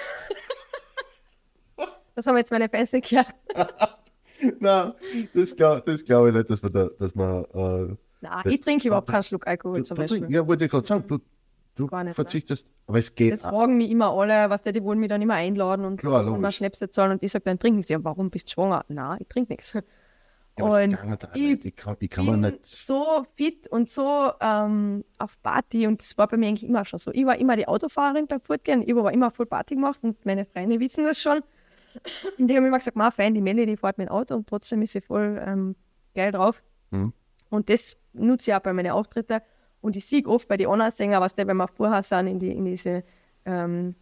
[SPEAKER 2] das haben jetzt meine Fans nicht gehört.
[SPEAKER 1] Nein, das glaube glaub ich nicht, dass man da, dass man. Äh,
[SPEAKER 2] Nein,
[SPEAKER 1] Das-
[SPEAKER 2] ich trinke überhaupt keinen Schluck Alkohol
[SPEAKER 1] du,
[SPEAKER 2] zum
[SPEAKER 1] du
[SPEAKER 2] Beispiel.
[SPEAKER 1] trink, ja, wollte ich gerade sagen, du, du
[SPEAKER 2] Gar nicht,
[SPEAKER 1] verzichtest, aber es geht.
[SPEAKER 2] Das fragen mich immer alle, was der, die wollen mich dann immer einladen und,
[SPEAKER 1] Klar,
[SPEAKER 2] und mal. Schnäpse zahlen und ich sage dann trinken sie. Ja, warum bist du schwanger? Nein, ich trinke nichts.
[SPEAKER 1] Ja,
[SPEAKER 2] und ich.
[SPEAKER 1] Ich kann, ich kann
[SPEAKER 2] bin so fit und so ähm, auf Party und das war bei mir eigentlich immer schon so. Ich war immer die Autofahrerin beim Fortgehen, ich war immer voll Party gemacht und meine Freunde wissen das schon. Und die haben immer gesagt, ma fein, die Melli, die fährt mit dem Auto und trotzdem ist sie voll ähm, geil drauf.
[SPEAKER 1] Mhm.
[SPEAKER 2] Und das nutze ich auch bei meinen Auftritten. Und ich sehe oft bei den anderen Sänger, was der, wenn wir vorher sind, in, die, in diese, ähm,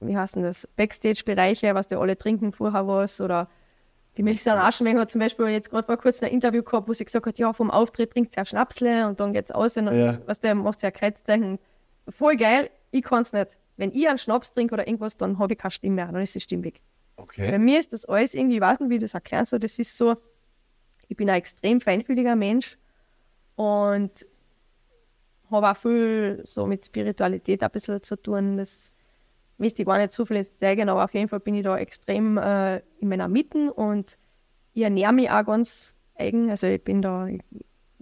[SPEAKER 2] wie heißt denn das, Backstage-Bereiche, was die alle trinken vorher was oder die Melissa Aschenwenger hat zum Beispiel jetzt gerade vor kurzem ein Interview gehabt, wo sie gesagt hat, ja, vom Auftritt trinkt sie ein Schnapsle und dann geht's aus und
[SPEAKER 1] Ja.
[SPEAKER 2] was der macht sie ein Kreuzzeichen. Voll geil, ich kann es nicht. Wenn ich einen Schnaps trinke oder irgendwas, dann habe ich keine Stimme mehr, dann ist die Stimme weg. Bei
[SPEAKER 1] Okay.
[SPEAKER 2] mir ist das alles irgendwie, ich weiß nicht, wie ich das erklären soll, das ist so, ich bin ein extrem feinfühliger Mensch und habe auch viel so mit Spiritualität ein bisschen zu tun. Das möchte ich gar nicht so viel ins Detail gehen, aber auf jeden Fall bin ich da extrem äh, in meiner Mitte und ich ernähre mich auch ganz eigen. Also ich bin da, ich,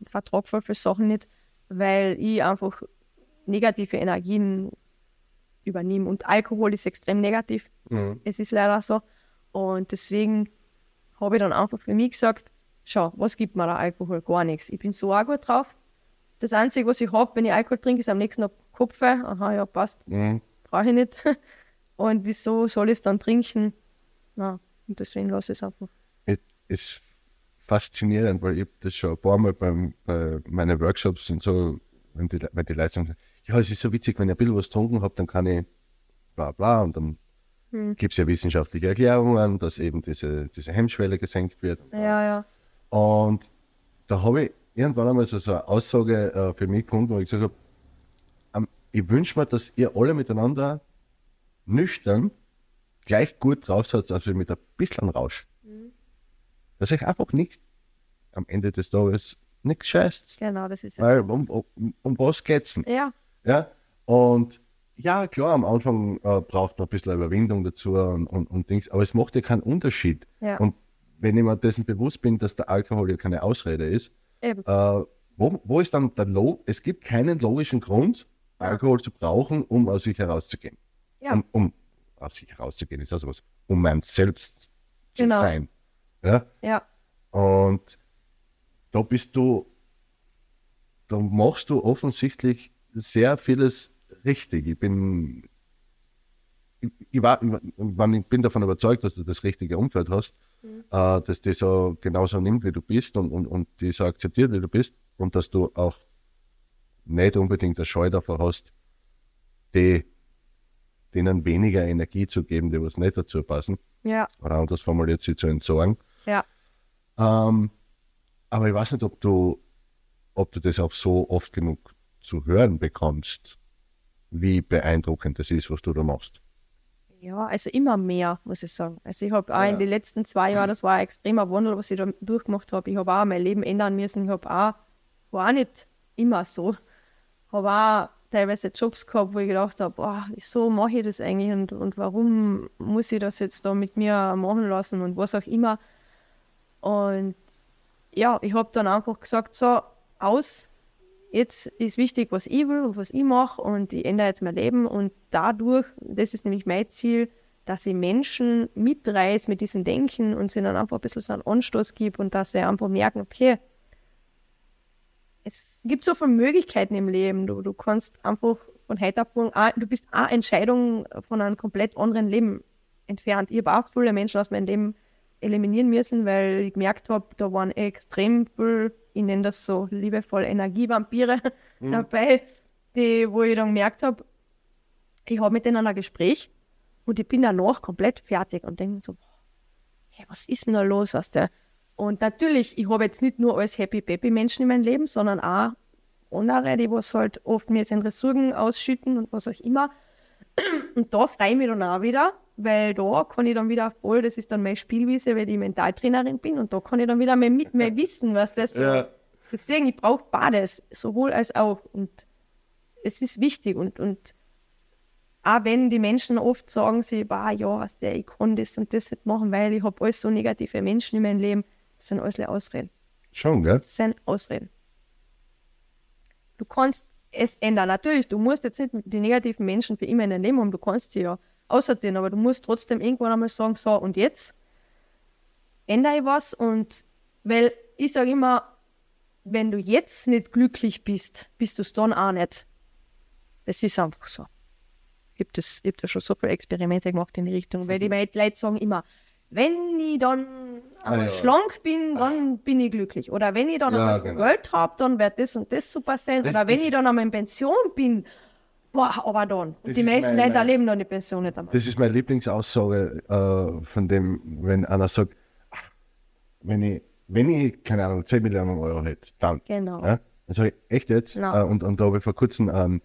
[SPEAKER 2] vertrage voll viele Sachen nicht, weil ich einfach negative Energien übernehme. Und Alkohol ist extrem negativ.
[SPEAKER 1] Mhm.
[SPEAKER 2] Es ist leider so. Und deswegen habe ich dann einfach für mich gesagt, schau, was gibt mir der Alkohol? Gar nichts. Ich bin so auch gut drauf. Das Einzige, was ich habe, wenn ich Alkohol trinke, ist am nächsten Tag Kopf. Aha, ja, passt,
[SPEAKER 1] Mhm.
[SPEAKER 2] Brauche ich nicht. Und wieso soll ich es dann trinken? Na, und deswegen lasse ich es einfach.
[SPEAKER 1] Es ist faszinierend, weil ich das schon ein paar Mal beim, bei meinen Workshops und so, wenn die, wenn die Leute sagen, ja, es ist so witzig, wenn ich ein bisschen was getrunken habe, dann kann ich bla bla und dann
[SPEAKER 2] Hm.
[SPEAKER 1] gibt es ja wissenschaftliche Erklärungen, dass eben diese, diese Hemmschwelle gesenkt wird.
[SPEAKER 2] Ja, ja.
[SPEAKER 1] Und da habe ich irgendwann einmal so, so eine Aussage äh, für mich gefunden, wo ich gesagt habe, ich wünsche mir, dass ihr alle miteinander nüchtern gleich gut drauf seid, als wir mit ein bisschen Rausch. Dass euch einfach nicht am Ende des Tages nichts scheißt.
[SPEAKER 2] Genau, das ist es.
[SPEAKER 1] Weil um, um, um was geht's denn?
[SPEAKER 2] Ja,
[SPEAKER 1] Ja? Und ja, klar, am Anfang äh, braucht man ein bisschen Überwindung dazu und, und, und Dings, aber es macht ja keinen Unterschied.
[SPEAKER 2] Ja.
[SPEAKER 1] Und wenn ich mir dessen bewusst bin, dass der Alkohol ja keine Ausrede ist,
[SPEAKER 2] eben.
[SPEAKER 1] äh, wo, wo ist dann der Lo Es gibt keinen logischen Grund, Alkohol zu brauchen, um aus sich herauszugehen.
[SPEAKER 2] Ja.
[SPEAKER 1] Um, um aus sich herauszugehen, ist also was, um mein Selbst zu
[SPEAKER 2] Genau.
[SPEAKER 1] sein. Ja?
[SPEAKER 2] Ja,
[SPEAKER 1] Und da bist du, da machst du offensichtlich sehr vieles richtig. Ich bin, ich, ich, war, ich bin davon überzeugt, dass du das richtige Umfeld hast, äh, dass die so genauso nimmt, wie du bist und, und, und die so akzeptiert, wie du bist und dass du auch nicht unbedingt eine Scheu davor hast, die, denen weniger Energie zu geben, die was nicht dazu passen
[SPEAKER 2] ja,
[SPEAKER 1] oder anders formuliert, sie zu entsorgen.
[SPEAKER 2] ja.
[SPEAKER 1] Ähm, aber ich weiß nicht, ob du, ob du das auch so oft genug zu hören bekommst, wie beeindruckend das ist, was du da machst.
[SPEAKER 2] Ja, also immer mehr, muss ich sagen. Also ich habe auch
[SPEAKER 1] Ja.
[SPEAKER 2] in den letzten zwei Jahren, das war ein extremer Wandel, was ich da durchgemacht habe. Ich habe auch mein Leben ändern müssen. Ich habe auch, war auch nicht immer so. Habe auch teilweise Jobs gehabt, wo ich gedacht habe, wieso mache ich das eigentlich und, und warum muss ich das jetzt da mit mir machen lassen und was auch immer. Und ja, ich habe dann einfach gesagt, so, aus, jetzt ist wichtig, was ich will und was ich mache und ich ändere jetzt mein Leben und dadurch, das ist nämlich mein Ziel, dass ich Menschen mitreiße mit diesem Denken und sie dann einfach ein bisschen so einen Anstoß gebe und dass sie einfach merken, okay, es gibt so viele Möglichkeiten im Leben. Du, du kannst einfach von heute ab morgen, auch- du bist eine Entscheidung von einem komplett anderen Leben entfernt. Ich habe auch viele Menschen aus meinem Leben eliminieren müssen, weil ich gemerkt habe, da waren extrem viel, ich nenne das so liebevoll Energievampire dabei, die, wo ich dann gemerkt habe, ich habe mit denen ein Gespräch und ich bin danach komplett fertig und denke mir so, hey, was ist denn da los, was der? Und natürlich, ich habe jetzt nicht nur als Happy Baby Menschen in meinem Leben, sondern auch andere, die was halt oft mir jetzt in Ressourcen ausschütten und was auch immer. Und da freue ich mich dann auch wieder, weil da kann ich dann wieder voll, das ist dann meine Spielwiese, weil ich Mentaltrainerin bin und da kann ich dann wieder mehr, mit, mehr wissen, was das
[SPEAKER 1] Ja.
[SPEAKER 2] Deswegen, ich brauche beides, sowohl als auch. Und es ist wichtig. Und, und auch wenn die Menschen oft sagen, sie, bah, ja, was der, ich kann das und das nicht machen, weil ich habe alles so negative Menschen in meinem Leben, das sind alles Ausreden.
[SPEAKER 1] Schon, gell?
[SPEAKER 2] Das sind Ausreden. Du kannst es ändern. Natürlich, du musst jetzt nicht die negativen Menschen für immer in deinem Leben haben, du kannst sie ja aussortieren, aber du musst trotzdem irgendwann einmal sagen, so, und jetzt ändere ich was und weil ich sage immer, wenn du jetzt nicht glücklich bist, bist du es dann auch nicht. Das ist einfach so. Gibt es, ich habe da schon so viele Experimente gemacht in die Richtung, weil die Leute sagen immer, wenn ich dann einmal
[SPEAKER 1] Ah, ja.
[SPEAKER 2] schlank bin, dann bin ich glücklich. Oder wenn ich dann
[SPEAKER 1] Ja,
[SPEAKER 2] einmal
[SPEAKER 1] genau.
[SPEAKER 2] Geld habe, dann wird das und das super sein.
[SPEAKER 1] Das-
[SPEAKER 2] Oder wenn
[SPEAKER 1] das-
[SPEAKER 2] ich dann einmal in Pension bin, boah, aber dann. Und die
[SPEAKER 1] ist
[SPEAKER 2] meisten
[SPEAKER 1] mein-
[SPEAKER 2] Leute erleben dann die Pension nicht einmal.
[SPEAKER 1] Das ist meine Lieblingsaussage äh, von dem, wenn einer sagt, ach, wenn ich, wenn ich, keine Ahnung, 10 Millionen Euro hätte, dann.
[SPEAKER 2] Genau.
[SPEAKER 1] Ja? Dann sage ich, echt jetzt?
[SPEAKER 2] Ja.
[SPEAKER 1] Äh, und, und da habe ich vor kurzem, ähm,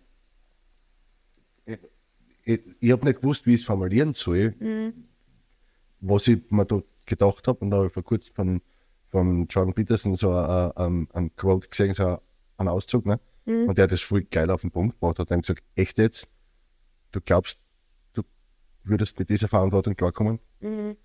[SPEAKER 1] ich, ich, ich habe nicht gewusst, wie ich es formulieren soll,
[SPEAKER 2] Mhm.
[SPEAKER 1] was ich mir da gedacht habe. Und da habe ich vor kurzem von, von John Peterson so einen Quote gesehen, so einen Auszug, ne?
[SPEAKER 2] Mhm.
[SPEAKER 1] Und der hat das voll geil auf den Punkt gebracht, hat dann gesagt, echt jetzt? Du glaubst, du würdest mit dieser Verantwortung klarkommen?
[SPEAKER 2] Mhm.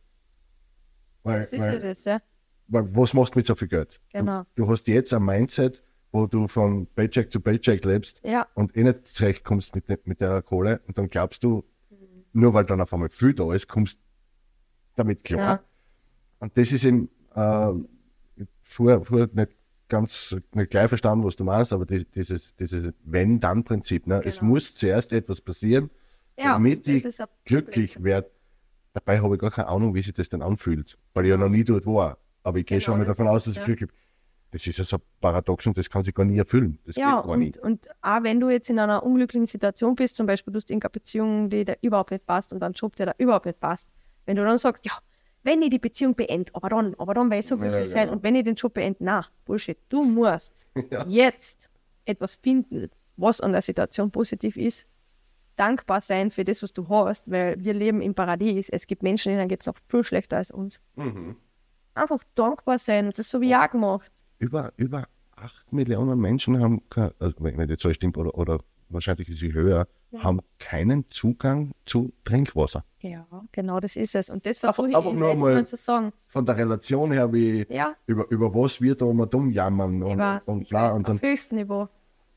[SPEAKER 1] Weil,
[SPEAKER 2] Das ist ja
[SPEAKER 1] weil,
[SPEAKER 2] das, ja.
[SPEAKER 1] weil was machst du mit so viel Geld?
[SPEAKER 2] Genau.
[SPEAKER 1] Du, du hast jetzt ein Mindset, wo du von Paycheck zu Paycheck lebst
[SPEAKER 2] Ja,
[SPEAKER 1] und eh nicht zurechtkommst mit, mit der Kohle und dann glaubst du,
[SPEAKER 2] Mhm.
[SPEAKER 1] nur weil dann auf einmal viel da ist, kommst damit klar.
[SPEAKER 2] Ja.
[SPEAKER 1] Und das ist eben äh, vorher, vorher nicht ganz nicht gleich verstanden, was du meinst, aber die, dieses, dieses Wenn-Dann-Prinzip. Ne? Es
[SPEAKER 2] Genau.
[SPEAKER 1] muss zuerst etwas passieren,
[SPEAKER 2] ja.
[SPEAKER 1] damit ich glücklich werde. Dabei habe ich gar keine Ahnung, wie sich das dann anfühlt, weil ich ja noch nie dort war. Aber ich gehe
[SPEAKER 2] Genau,
[SPEAKER 1] schon mal davon aus,
[SPEAKER 2] es,
[SPEAKER 1] dass ich
[SPEAKER 2] ja.
[SPEAKER 1] glücklich bin. Das ist ja so Paradox und das kann sich gar nie erfüllen. Das
[SPEAKER 2] Ja,
[SPEAKER 1] geht gar
[SPEAKER 2] und,
[SPEAKER 1] nicht.
[SPEAKER 2] und auch wenn du jetzt in einer unglücklichen Situation bist, zum Beispiel du hast irgendeine Beziehung, die dir überhaupt nicht passt und einen Job, der dir überhaupt nicht passt, wenn du dann sagst, ja, wenn ich die Beziehung beende, aber dann, aber dann werde ich so
[SPEAKER 1] Ja,
[SPEAKER 2] glücklich sein
[SPEAKER 1] genau.
[SPEAKER 2] und wenn ich den Job beende, na, Bullshit, du musst
[SPEAKER 1] Ja.
[SPEAKER 2] jetzt etwas finden, was an der Situation positiv ist, dankbar sein für das, was du hast, weil wir leben im Paradies, es gibt Menschen, denen geht es noch viel schlechter als uns.
[SPEAKER 1] Mhm.
[SPEAKER 2] Einfach dankbar sein und das so wie ich auch gemacht.
[SPEAKER 1] Über, über 8 Millionen Menschen haben, also wenn wenn die Zahl stimmt, oder, oder wahrscheinlich ist sie höher,
[SPEAKER 2] Ja.
[SPEAKER 1] haben keinen Zugang zu Trinkwasser.
[SPEAKER 2] Ja, genau das ist es. Und das versuche ich
[SPEAKER 1] einfach nur mal-
[SPEAKER 2] zu sagen.
[SPEAKER 1] Von der Relation her, wie
[SPEAKER 2] Ja,
[SPEAKER 1] über, über was wir da immer dumm jammern und,
[SPEAKER 2] weiß,
[SPEAKER 1] und
[SPEAKER 2] weiß,
[SPEAKER 1] Und dann,
[SPEAKER 2] auf höchstem Niveau.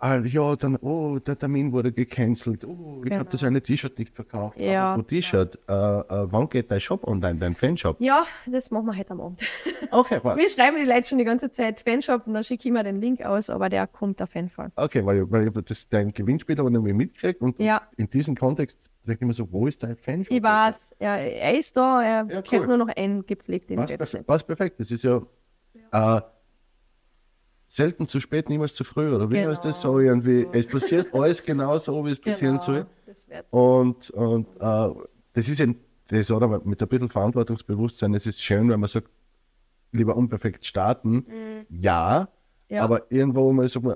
[SPEAKER 1] Ah, ja, dann, oh, der Termin wurde gecancelt. Oh, ich
[SPEAKER 2] Genau.
[SPEAKER 1] habe das eine T-Shirt nicht verkauft.
[SPEAKER 2] Ja.
[SPEAKER 1] T-Shirt, äh, äh, wann geht dein Shop online, dein Fanshop?
[SPEAKER 2] Ja, das machen wir heute am Abend.
[SPEAKER 1] Okay, passt.
[SPEAKER 2] Wir schreiben die Leute schon die ganze Zeit Fanshop und dann schicke ich mir den Link aus, aber der kommt auf jeden Fall.
[SPEAKER 1] Okay, weil, weil das dein Gewinnspiel aber nicht mitkriegt und
[SPEAKER 2] Ja.
[SPEAKER 1] in diesem Kontext sage ich immer so, wo ist dein Fanshop?
[SPEAKER 2] Ich weiß, ja, er ist da, er
[SPEAKER 1] Ja,
[SPEAKER 2] kennt
[SPEAKER 1] cool.
[SPEAKER 2] nur noch eingepflegt in
[SPEAKER 1] Passt
[SPEAKER 2] Website.
[SPEAKER 1] perfekt, passt perfekt. Das ist ja, Äh, selten zu spät, niemals zu früh, oder wie
[SPEAKER 2] Genau,
[SPEAKER 1] heißt das so irgendwie?
[SPEAKER 2] so.
[SPEAKER 1] Es passiert alles genau so, wie es passieren soll.
[SPEAKER 2] Genau, wird
[SPEAKER 1] Und, und äh, das ist eben das, oder? Mit ein bisschen Verantwortungsbewusstsein. Es ist schön, wenn man sagt, lieber unperfekt starten. Ja,
[SPEAKER 2] Mhm. Ja.
[SPEAKER 1] aber irgendwo mal sagt man,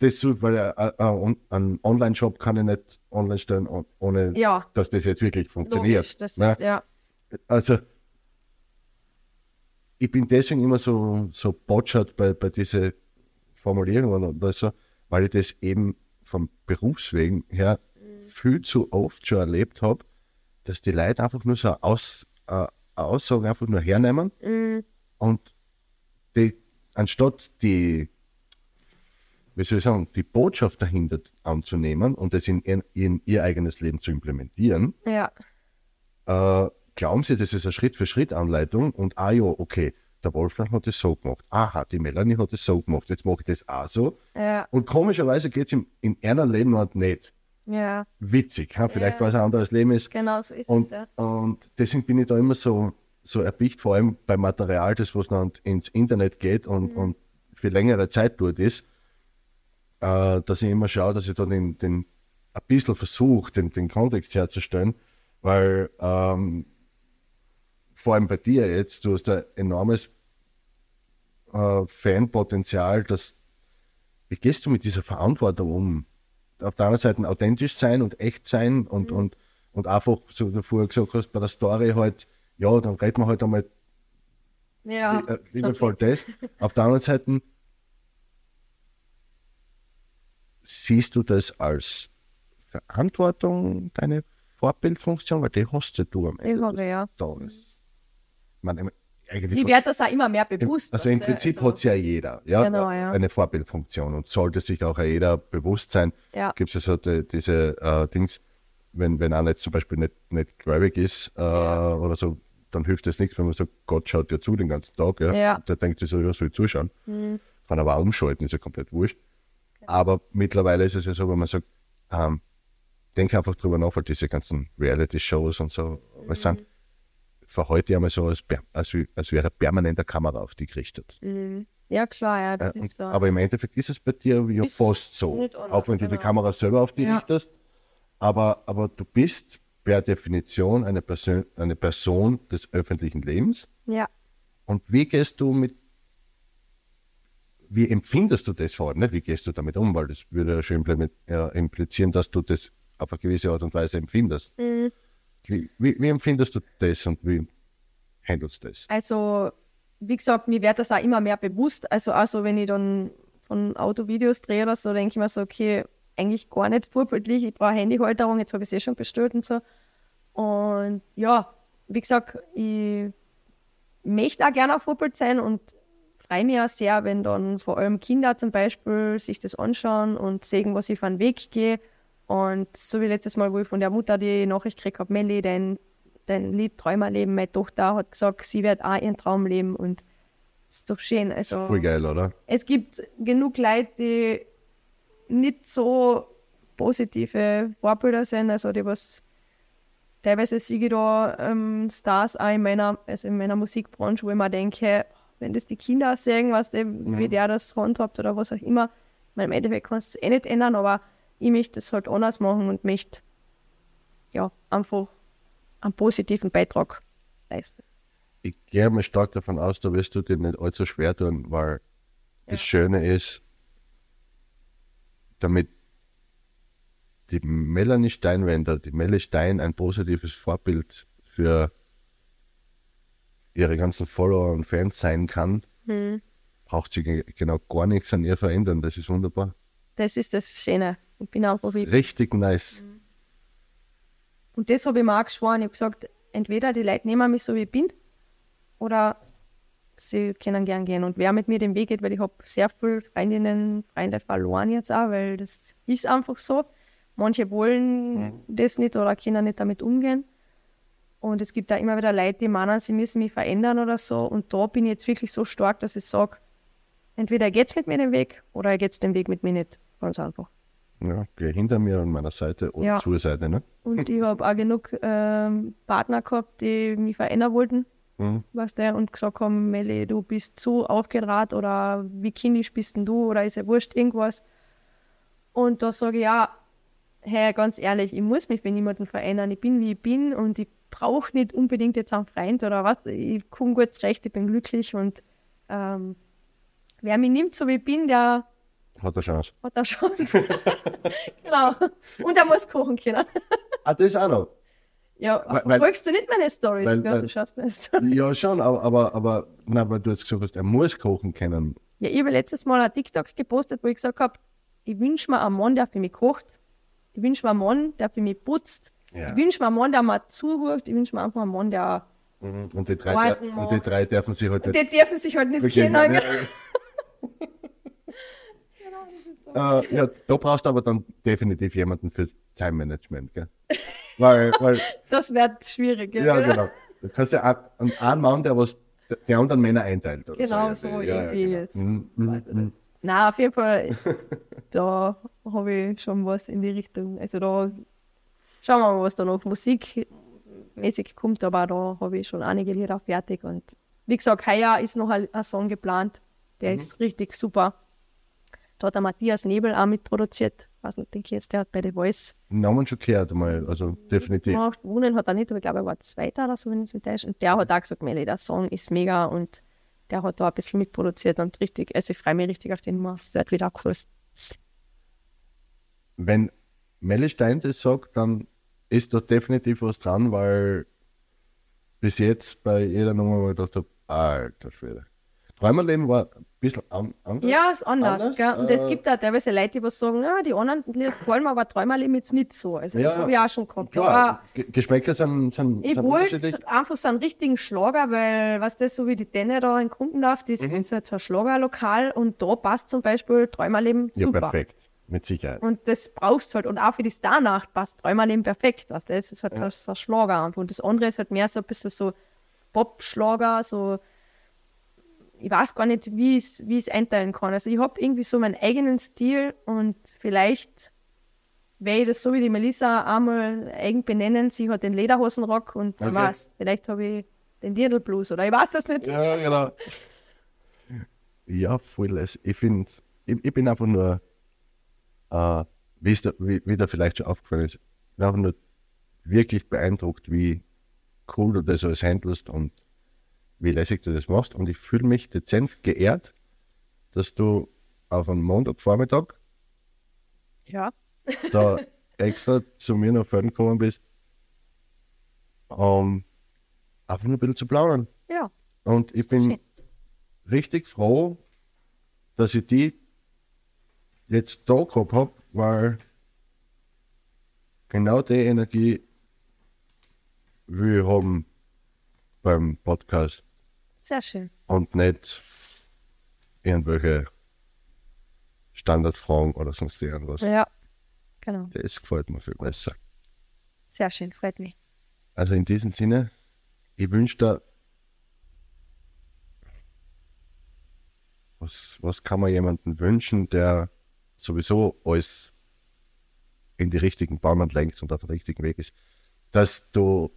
[SPEAKER 1] das so, weil äh, äh, ein Online-Shop kann ich nicht online stellen, oh- ohne
[SPEAKER 2] Ja,
[SPEAKER 1] dass das jetzt wirklich funktioniert.
[SPEAKER 2] logisch. Das,
[SPEAKER 1] ne?
[SPEAKER 2] ja.
[SPEAKER 1] Also, ich bin deswegen immer so, so botschert bei, bei diesen Formulierungen oder so, weil ich das eben vom Berufswegen her viel zu oft schon erlebt habe, dass die Leute einfach nur so Aus, äh, eine Aussage einfach nur hernehmen
[SPEAKER 2] Mm,
[SPEAKER 1] und die, anstatt die, wie soll ich sagen, die Botschaft dahinter anzunehmen und das in, in, in ihr eigenes Leben zu implementieren,
[SPEAKER 2] ja,
[SPEAKER 1] äh, glauben Sie, das ist eine Schritt-für-Schritt-Anleitung und ah ja, okay, der Wolfgang hat das so gemacht. Aha, die Melanie hat das so gemacht, jetzt mache ich das auch so.
[SPEAKER 2] ja,
[SPEAKER 1] Und komischerweise geht es in einer Leben halt nicht.
[SPEAKER 2] ja,
[SPEAKER 1] Witzig, ha? vielleicht
[SPEAKER 2] Ja.
[SPEAKER 1] weil es ein anderes Leben ist.
[SPEAKER 2] genau so ist
[SPEAKER 1] Und,
[SPEAKER 2] es, ja.
[SPEAKER 1] und deswegen bin ich da immer so, so erpicht, vor allem bei Material, das was dann ins Internet geht und, und für längere Zeit dort ist, äh, dass ich immer schaue, dass ich da den, den ein bisschen versuche, den, den Kontext herzustellen, weil ähm, vor allem bei dir jetzt, du hast ein enormes äh, Fanpotenzial, dass wie gehst du mit dieser Verantwortung um, auf der anderen Seite authentisch sein und echt sein und, und, und einfach, so wie du vorher gesagt hast, bei der Story halt, ja, dann reden wir halt einmal
[SPEAKER 2] Ja,
[SPEAKER 1] äh,
[SPEAKER 2] so
[SPEAKER 1] liebevoll
[SPEAKER 2] geht's.
[SPEAKER 1] das. Auf der anderen Seite siehst du das als Verantwortung, deine Vorbildfunktion, weil die hast du am
[SPEAKER 2] Ich habe, ja.
[SPEAKER 1] Tages. Ich meine, eigentlich
[SPEAKER 2] Ich
[SPEAKER 1] hat's-
[SPEAKER 2] werde das auch immer mehr bewusst.
[SPEAKER 1] Also im Prinzip
[SPEAKER 2] also-
[SPEAKER 1] hat es ja jeder, ja,
[SPEAKER 2] Genau, ja.
[SPEAKER 1] eine Vorbildfunktion und sollte sich auch jeder bewusst sein.
[SPEAKER 2] Ja.
[SPEAKER 1] Gibt es ja so die, diese äh, Dings, wenn, wenn einer jetzt zum Beispiel nicht, nicht gläubig ist äh,
[SPEAKER 2] Ja.
[SPEAKER 1] oder so, dann hilft es nichts, wenn man sagt, Gott schaut dir zu den ganzen Tag. Ja.
[SPEAKER 2] Ja.
[SPEAKER 1] Der denkt sich so, ja, soll ich zuschauen.
[SPEAKER 2] Mhm.
[SPEAKER 1] Kann aber auch umschalten, ist ja komplett wurscht. Aber mittlerweile ist es ja so, wenn man sagt, ähm, denk einfach drüber nach, weil diese ganzen Reality-Shows und so, was sind, verhalte ich einmal so, als, als, als wäre permanent eine Kamera auf dich gerichtet.
[SPEAKER 2] Mhm. Ja, klar, ja, das
[SPEAKER 1] Äh,
[SPEAKER 2] ist so.
[SPEAKER 1] Aber im Endeffekt ist es bei dir ja
[SPEAKER 2] Ist
[SPEAKER 1] fast so.
[SPEAKER 2] anders,
[SPEAKER 1] Auch wenn du die
[SPEAKER 2] genau.
[SPEAKER 1] Kamera selber auf dich
[SPEAKER 2] Ja.
[SPEAKER 1] richtest. Aber, aber du bist per Definition eine Person, eine Person des öffentlichen Lebens.
[SPEAKER 2] ja,
[SPEAKER 1] Und wie gehst du mit, wie empfindest du das vor allem? Nicht? Wie gehst du damit um? Weil das würde ja schon implizieren, dass du das auf eine gewisse Art und Weise empfindest.
[SPEAKER 2] Mhm.
[SPEAKER 1] Wie, wie, empfindest du das und wie handelst du das?
[SPEAKER 2] Also, wie gesagt, mir wird das auch immer mehr bewusst. Also, also wenn ich dann von Autovideos drehe oder so, denke ich mir so, okay, eigentlich gar nicht vorbildlich. Ich brauche Handyhalterung, jetzt habe ich es eh schon bestellt und so. Und ja, wie gesagt, ich möchte auch gerne ein Vorbild sein und freue mich auch sehr, wenn dann vor allem Kinder zum Beispiel sich das anschauen und sehen, was ich für einen Weg gehe. Und so wie letztes Mal, wo ich von der Mutter die Nachricht gekriegt habe, Melli, dein, dein Lied Träumerleben, meine Tochter hat gesagt, sie wird auch ihren Traum leben und ist doch schön. Also,
[SPEAKER 1] Voll geil, oder?
[SPEAKER 2] es gibt genug Leute, die nicht so positive Vorbilder sind, also die was teilweise sehe ich da ähm, Stars auch in meiner, also in meiner Musikbranche, wo ich mir denke, wenn das die Kinder sehen, was die, wie der das handhabt oder was auch immer, ich meine, im Endeffekt kannst du es eh nicht ändern, aber ich möchte es halt anders machen und möchte ja einfach einen positiven Beitrag leisten.
[SPEAKER 1] ich gehe mal stark davon aus, da wirst du dir nicht allzu schwer tun, weil das
[SPEAKER 2] Ja.
[SPEAKER 1] Schöne ist, damit die Melanie Steinwender, die Melanie Stein ein positives Vorbild für ihre ganzen Follower und Fans sein kann,
[SPEAKER 2] Hm.
[SPEAKER 1] braucht sie ge- genau gar nichts an ihr verändern. Das ist wunderbar.
[SPEAKER 2] Das ist das Schöne. Ich bin einfach wie
[SPEAKER 1] Richtig nice.
[SPEAKER 2] Und das habe ich mir auch geschworen. Ich habe gesagt, entweder die Leute nehmen mich so, wie ich bin, oder sie können gern gehen. Und wer mit mir den Weg geht, weil ich habe sehr viele Freundinnen, Freunde verloren jetzt auch, weil das ist einfach so. Manche wollen das nicht oder können nicht damit umgehen. Und es gibt da immer wieder Leute, die meinen, sie müssen mich verändern oder so. Und da bin ich jetzt wirklich so stark, dass ich sage, entweder geht es mit mir den Weg oder geht es den Weg mit mir nicht. Ganz einfach.
[SPEAKER 1] Ja, geh hinter mir an meiner Seite und
[SPEAKER 2] Ja.
[SPEAKER 1] zur Seite. Ne?
[SPEAKER 2] Und ich habe auch genug ähm, Partner gehabt, die mich verändern wollten,
[SPEAKER 1] Mhm.
[SPEAKER 2] weißt du, und gesagt haben, Melli, du bist zu aufgedraht oder wie kindisch bist denn du oder ist ja wurscht irgendwas. Und da sage ich, ja, hey, ganz ehrlich, ich muss mich bei niemandem verändern. Ich bin, wie ich bin und ich brauche nicht unbedingt jetzt einen Freund oder was. Ich komme gut zurecht, ich bin glücklich und ähm, wer mich nimmt, so wie ich bin, der
[SPEAKER 1] Hat er Chance.
[SPEAKER 2] hat eine Chance. genau. Und er muss kochen können.
[SPEAKER 1] Ah, das auch noch.
[SPEAKER 2] Ja,
[SPEAKER 1] Weil-
[SPEAKER 2] folgst du nicht meine Stories?
[SPEAKER 1] weil-
[SPEAKER 2] ja,
[SPEAKER 1] weil-
[SPEAKER 2] du schaust meine Stories.
[SPEAKER 1] Ja, schon, aber, aber, aber na, weil du jetzt gesagt hast, er muss kochen können.
[SPEAKER 2] Ja, ich habe letztes Mal ein TikTok gepostet, wo ich gesagt habe, ich wünsche mir einen Mann, der für mich kocht. Ich wünsche mir einen Mann, der für mich putzt.
[SPEAKER 1] Ja.
[SPEAKER 2] Ich wünsche mir einen Mann, der mir zuhört. Ich wünsche mir einfach einen Mann, der.
[SPEAKER 1] Mhm. Und die drei, der, und die drei dürfen sich halt
[SPEAKER 2] Die
[SPEAKER 1] nicht
[SPEAKER 2] dürfen sich halt nicht kennen.
[SPEAKER 1] Ja, ja. äh, ja, da brauchst du aber dann definitiv jemanden fürs Time Management, gell? Weil, weil
[SPEAKER 2] Das wird schwierig. gell?
[SPEAKER 1] ja, genau. Du kannst ja auch- einen, einen Mann, der was die anderen Männer einteilt. Oder
[SPEAKER 2] Genau
[SPEAKER 1] so.
[SPEAKER 2] so
[SPEAKER 1] ja, ja,
[SPEAKER 2] irgendwie
[SPEAKER 1] genau.
[SPEAKER 2] jetzt.
[SPEAKER 1] Mhm, mhm,
[SPEAKER 2] ich
[SPEAKER 1] mhm.
[SPEAKER 2] Nein, auf jeden Fall, da habe ich schon was in die Richtung. Also da schauen wir mal, was da noch musikmäßig kommt, aber da habe ich schon einige Lieder fertig. Und wie gesagt, heuer ist noch ein, ein Song geplant, der ist richtig super. Da hat der Matthias Nebel auch mitproduziert. Was nicht, denke ich jetzt, der hat bei The Voice
[SPEAKER 1] Namen schon gehört einmal, also definitiv.
[SPEAKER 2] gemacht. Wohnen hat er nicht, aber ich glaube, er war Zweiter oder so, wenn ich es nicht täusche. Und der hat auch gesagt, Meli, der Song ist mega und der hat da ein bisschen mitproduziert und richtig, also ich freue mich richtig auf den Nummer. Das wird wieder cool.
[SPEAKER 1] wenn Melly Stein das sagt, dann ist da definitiv was dran, weil bis jetzt bei jeder Nummer mal gedacht habe, alter Schwede. Träumerleben war ein bisschen an, anders.
[SPEAKER 2] Ja, ist anders.
[SPEAKER 1] Anders,
[SPEAKER 2] gell? Und es
[SPEAKER 1] äh,
[SPEAKER 2] gibt auch teilweise Leute, die was sagen, ja, die anderen Lieder gefallen mir, aber Träumerleben jetzt nicht so. Also das
[SPEAKER 1] Ja,
[SPEAKER 2] habe ich auch schon gehabt.
[SPEAKER 1] Klar, Geschmäcker sind, sind,
[SPEAKER 2] ich wollte einfach so einen richtigen Schlager, weil, was das so wie die Tenne da in Kumpendorf, das
[SPEAKER 1] Mhm.
[SPEAKER 2] ist halt so ein Schlagerlokal und da passt zum Beispiel Träumerleben
[SPEAKER 1] Ja,
[SPEAKER 2] super.
[SPEAKER 1] perfekt. Mit Sicherheit.
[SPEAKER 2] Und das brauchst du halt. Und auch für die Starnacht passt Träumerleben perfekt. Also das ist halt
[SPEAKER 1] Ja.
[SPEAKER 2] so ein Schlager. Und das andere ist halt mehr so ein bisschen so Pop-Schlager, so ich weiß gar nicht, wie ich es einteilen kann. Also ich habe irgendwie so meinen eigenen Stil und vielleicht werde ich das so wie die Melissa einmal eigen benennen. Sie hat den Lederhosenrock und
[SPEAKER 1] Okay.
[SPEAKER 2] ich weiß, vielleicht habe ich den Dirndl-Blues oder ich weiß das nicht.
[SPEAKER 1] Ja, genau. Ja, voll. Es- Ich finde, ich, ich bin einfach nur, äh, wie, es da, wie, wie da vielleicht schon aufgefallen ist, ich bin einfach nur wirklich beeindruckt, wie cool du das alles handelst und wie lässig du das machst. Und ich fühle mich dezent geehrt, dass du auf einem Montagvormittag
[SPEAKER 2] Ja.
[SPEAKER 1] da extra zu mir nach Felden gekommen bist, um einfach nur ein bisschen zu plaudern.
[SPEAKER 2] Ja.
[SPEAKER 1] Und ich bin
[SPEAKER 2] schön.
[SPEAKER 1] richtig froh, dass ich die jetzt da gehabt habe, weil genau die Energie will ich haben beim Podcast
[SPEAKER 2] Sehr schön.
[SPEAKER 1] und nicht irgendwelche Standardfragen oder sonst irgendwas.
[SPEAKER 2] Ja. Genau.
[SPEAKER 1] Das gefällt mir viel besser.
[SPEAKER 2] Sehr schön. Freut mich.
[SPEAKER 1] Also in diesem Sinne, ich wünsche dir, was, was kann man jemandem wünschen, der sowieso alles in die richtigen Bahnen lenkt und auf dem richtigen Weg ist, dass du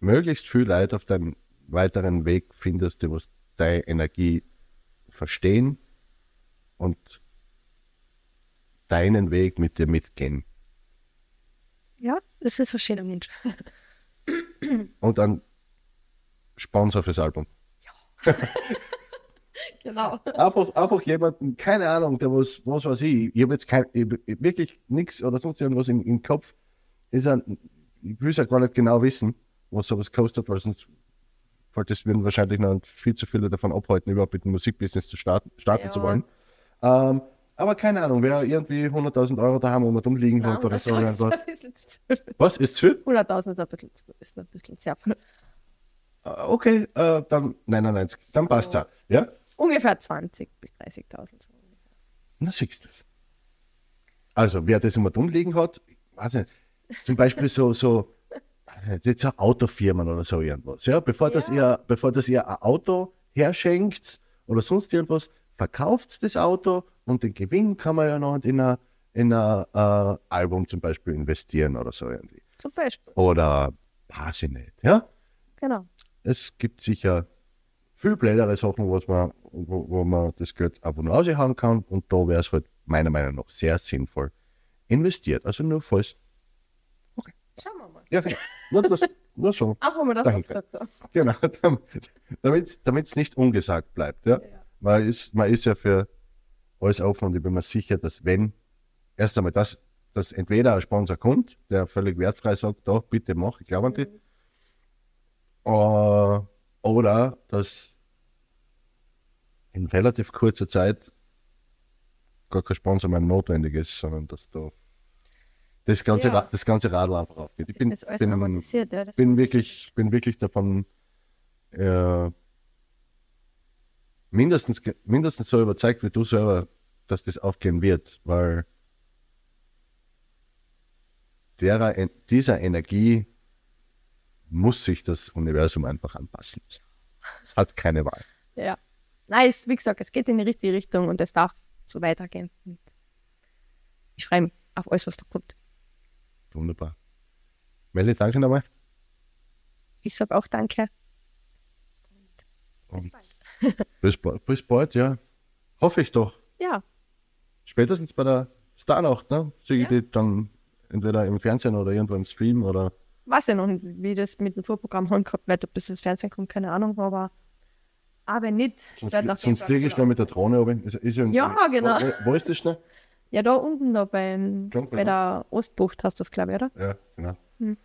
[SPEAKER 1] möglichst viel Leute auf deinem weiteren Weg findest, die was deine Energie verstehen und deinen Weg mit dir mitgehen.
[SPEAKER 2] Ja, das ist ein schöner Wunsch.
[SPEAKER 1] und dann Sponsor fürs Album.
[SPEAKER 2] Genau.
[SPEAKER 1] Einfach, einfach jemanden, keine Ahnung, der was, was weiß ich, ich habe jetzt kein, ich, ich- wirklich nichts oder sonst irgendwas im, im Kopf. Ist ein, ich will es ja gar nicht genau wissen, was sowas kostet, weil sonst es würden wahrscheinlich noch viel zu viele davon abhalten, überhaupt mit dem Musikbusiness zu starten, starten
[SPEAKER 2] Ja.
[SPEAKER 1] zu wollen. Ähm, aber keine Ahnung, wer irgendwie 100.000 Euro daheim um und umliegen hat oder so.
[SPEAKER 2] das ist ein bisschen zu viel.
[SPEAKER 1] Was ist zu viel?
[SPEAKER 2] 100.000 ist ein bisschen, zu- ist ein bisschen sehr viel.
[SPEAKER 1] Äh, Okay, äh, dann 99, dann
[SPEAKER 2] So.
[SPEAKER 1] passt ja. Ja?
[SPEAKER 2] Ungefähr 20.000 bis 30.000. so.
[SPEAKER 1] Na, siehst du es. Also, wer das immer dumm liegen hat, weiß nicht, zum Beispiel so, so jetzt so Autofirmen oder so irgendwas. Ja, bevor, Das
[SPEAKER 2] Ja.
[SPEAKER 1] ihr, bevor das ihr ein Auto herschenkt oder sonst irgendwas, verkauft das Auto und den Gewinn kann man ja noch in ein in äh, Album zum Beispiel investieren oder so irgendwie.
[SPEAKER 2] Zum Beispiel.
[SPEAKER 1] Oder weiß ich nicht. Ja?
[SPEAKER 2] Genau.
[SPEAKER 1] Es gibt sicher viel blödere Sachen, was man, wo, wo man das Geld einfach nur raushauen kann und da wäre es halt meiner Meinung nach sehr sinnvoll investiert. Also nur falls.
[SPEAKER 2] Schauen wir mal.
[SPEAKER 1] Ja, genau. Nur, das, nur so.
[SPEAKER 2] Auch wenn wir das
[SPEAKER 1] Danke.
[SPEAKER 2] gesagt haben.
[SPEAKER 1] Genau. Damit es nicht ungesagt bleibt. Ja?
[SPEAKER 2] Ja.
[SPEAKER 1] Man, ist, man ist ja für alles offen und ich bin mir sicher, dass wenn erst einmal das, dass entweder ein Sponsor kommt, der völlig wertfrei sagt, doch, bitte mach, ich glaube an dich. Äh, oder dass in relativ kurzer Zeit gar kein Sponsor mehr notwendig ist, sondern dass da das ganze,
[SPEAKER 2] Ja.
[SPEAKER 1] Das ganze Radl einfach aufgeht. Ich bin, bin,
[SPEAKER 2] ja.
[SPEAKER 1] Bin wirklich, bin wirklich davon äh, mindestens, mindestens so überzeugt wie du selber, dass das aufgehen wird, weil derer, dieser Energie muss sich das Universum einfach anpassen. Es hat keine Wahl.
[SPEAKER 2] Ja. Nein, es, wie gesagt, es geht in die richtige Richtung und es darf so weitergehen. Ich freue mich auf alles, was da kommt.
[SPEAKER 1] Wunderbar. Melli, danke nochmal.
[SPEAKER 2] Ich sage auch Danke.
[SPEAKER 1] Und bis bald. Bis bald, ja. Hoffe ich doch.
[SPEAKER 2] Ja,
[SPEAKER 1] Spätestens bei der Starnacht, ne? Sehe ich
[SPEAKER 2] Ja.
[SPEAKER 1] die dann entweder im Fernsehen oder irgendwo im Stream oder.
[SPEAKER 2] weiß ja noch nicht, wie das mit dem Vorprogramm handgehabt wird, ob das ins Fernsehen kommt, keine Ahnung, aber, aber nicht.
[SPEAKER 1] Sonst, sonst fliege ich schnell mit der Drohne oben. Ist, ist irgendwie-
[SPEAKER 2] Ja, genau.
[SPEAKER 1] Wo, wo ist das schnell?
[SPEAKER 2] Ja, da unten da beim,
[SPEAKER 1] Schon,
[SPEAKER 2] bei der Ostbucht hast du das, glaube ich, oder?
[SPEAKER 1] Ja, genau.
[SPEAKER 2] Hm.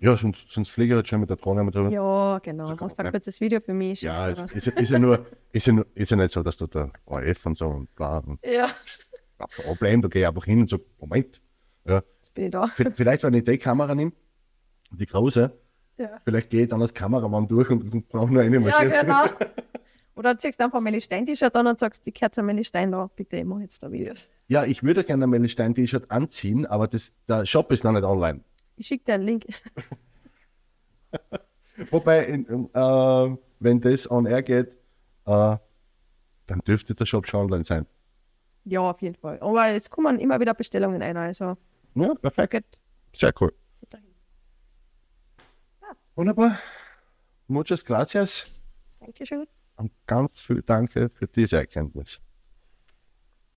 [SPEAKER 1] Ja, sonst, sonst fliege ich halt schon mit der Drohne mit drüber.
[SPEAKER 2] Ja, genau.
[SPEAKER 1] So
[SPEAKER 2] Du hast
[SPEAKER 1] kann
[SPEAKER 2] ein kurzes Video für mich.
[SPEAKER 1] Ja,
[SPEAKER 2] schickst,
[SPEAKER 1] ist, ist, ja nur, ist, ja nur, ist ja nicht so, dass du da ORF und so und bla und
[SPEAKER 2] Ja,
[SPEAKER 1] Problem, da gehe ich einfach hin und so, Moment. Ja,
[SPEAKER 2] jetzt bin ich da.
[SPEAKER 1] vielleicht, wenn ich die Kamera nehme, die große,
[SPEAKER 2] Ja,
[SPEAKER 1] vielleicht gehe ich dann als Kameramann durch und, und brauche nur eine
[SPEAKER 2] ja
[SPEAKER 1] Maschine.
[SPEAKER 2] genau. Oder ziehst du einfach Melli Stein T-Shirt an und sagst, die gehört zu Melli Stein da, bitte, ich mache jetzt da Videos.
[SPEAKER 1] Ja, ich würde gerne ein Melestein T-Shirt anziehen, aber das, der Shop ist noch nicht online.
[SPEAKER 2] Ich schicke dir einen Link.
[SPEAKER 1] Wobei, in, äh, wenn das on air geht, äh, dann dürfte der Shop schon online sein.
[SPEAKER 2] Ja, auf jeden Fall. Aber es kommen immer wieder Bestellungen ein, also
[SPEAKER 1] Ja, perfekt.
[SPEAKER 2] geht
[SPEAKER 1] Sehr cool. Wunderbar. Muchas gracias
[SPEAKER 2] Dankeschön.
[SPEAKER 1] Und ganz viel Danke für diese Erkenntnis.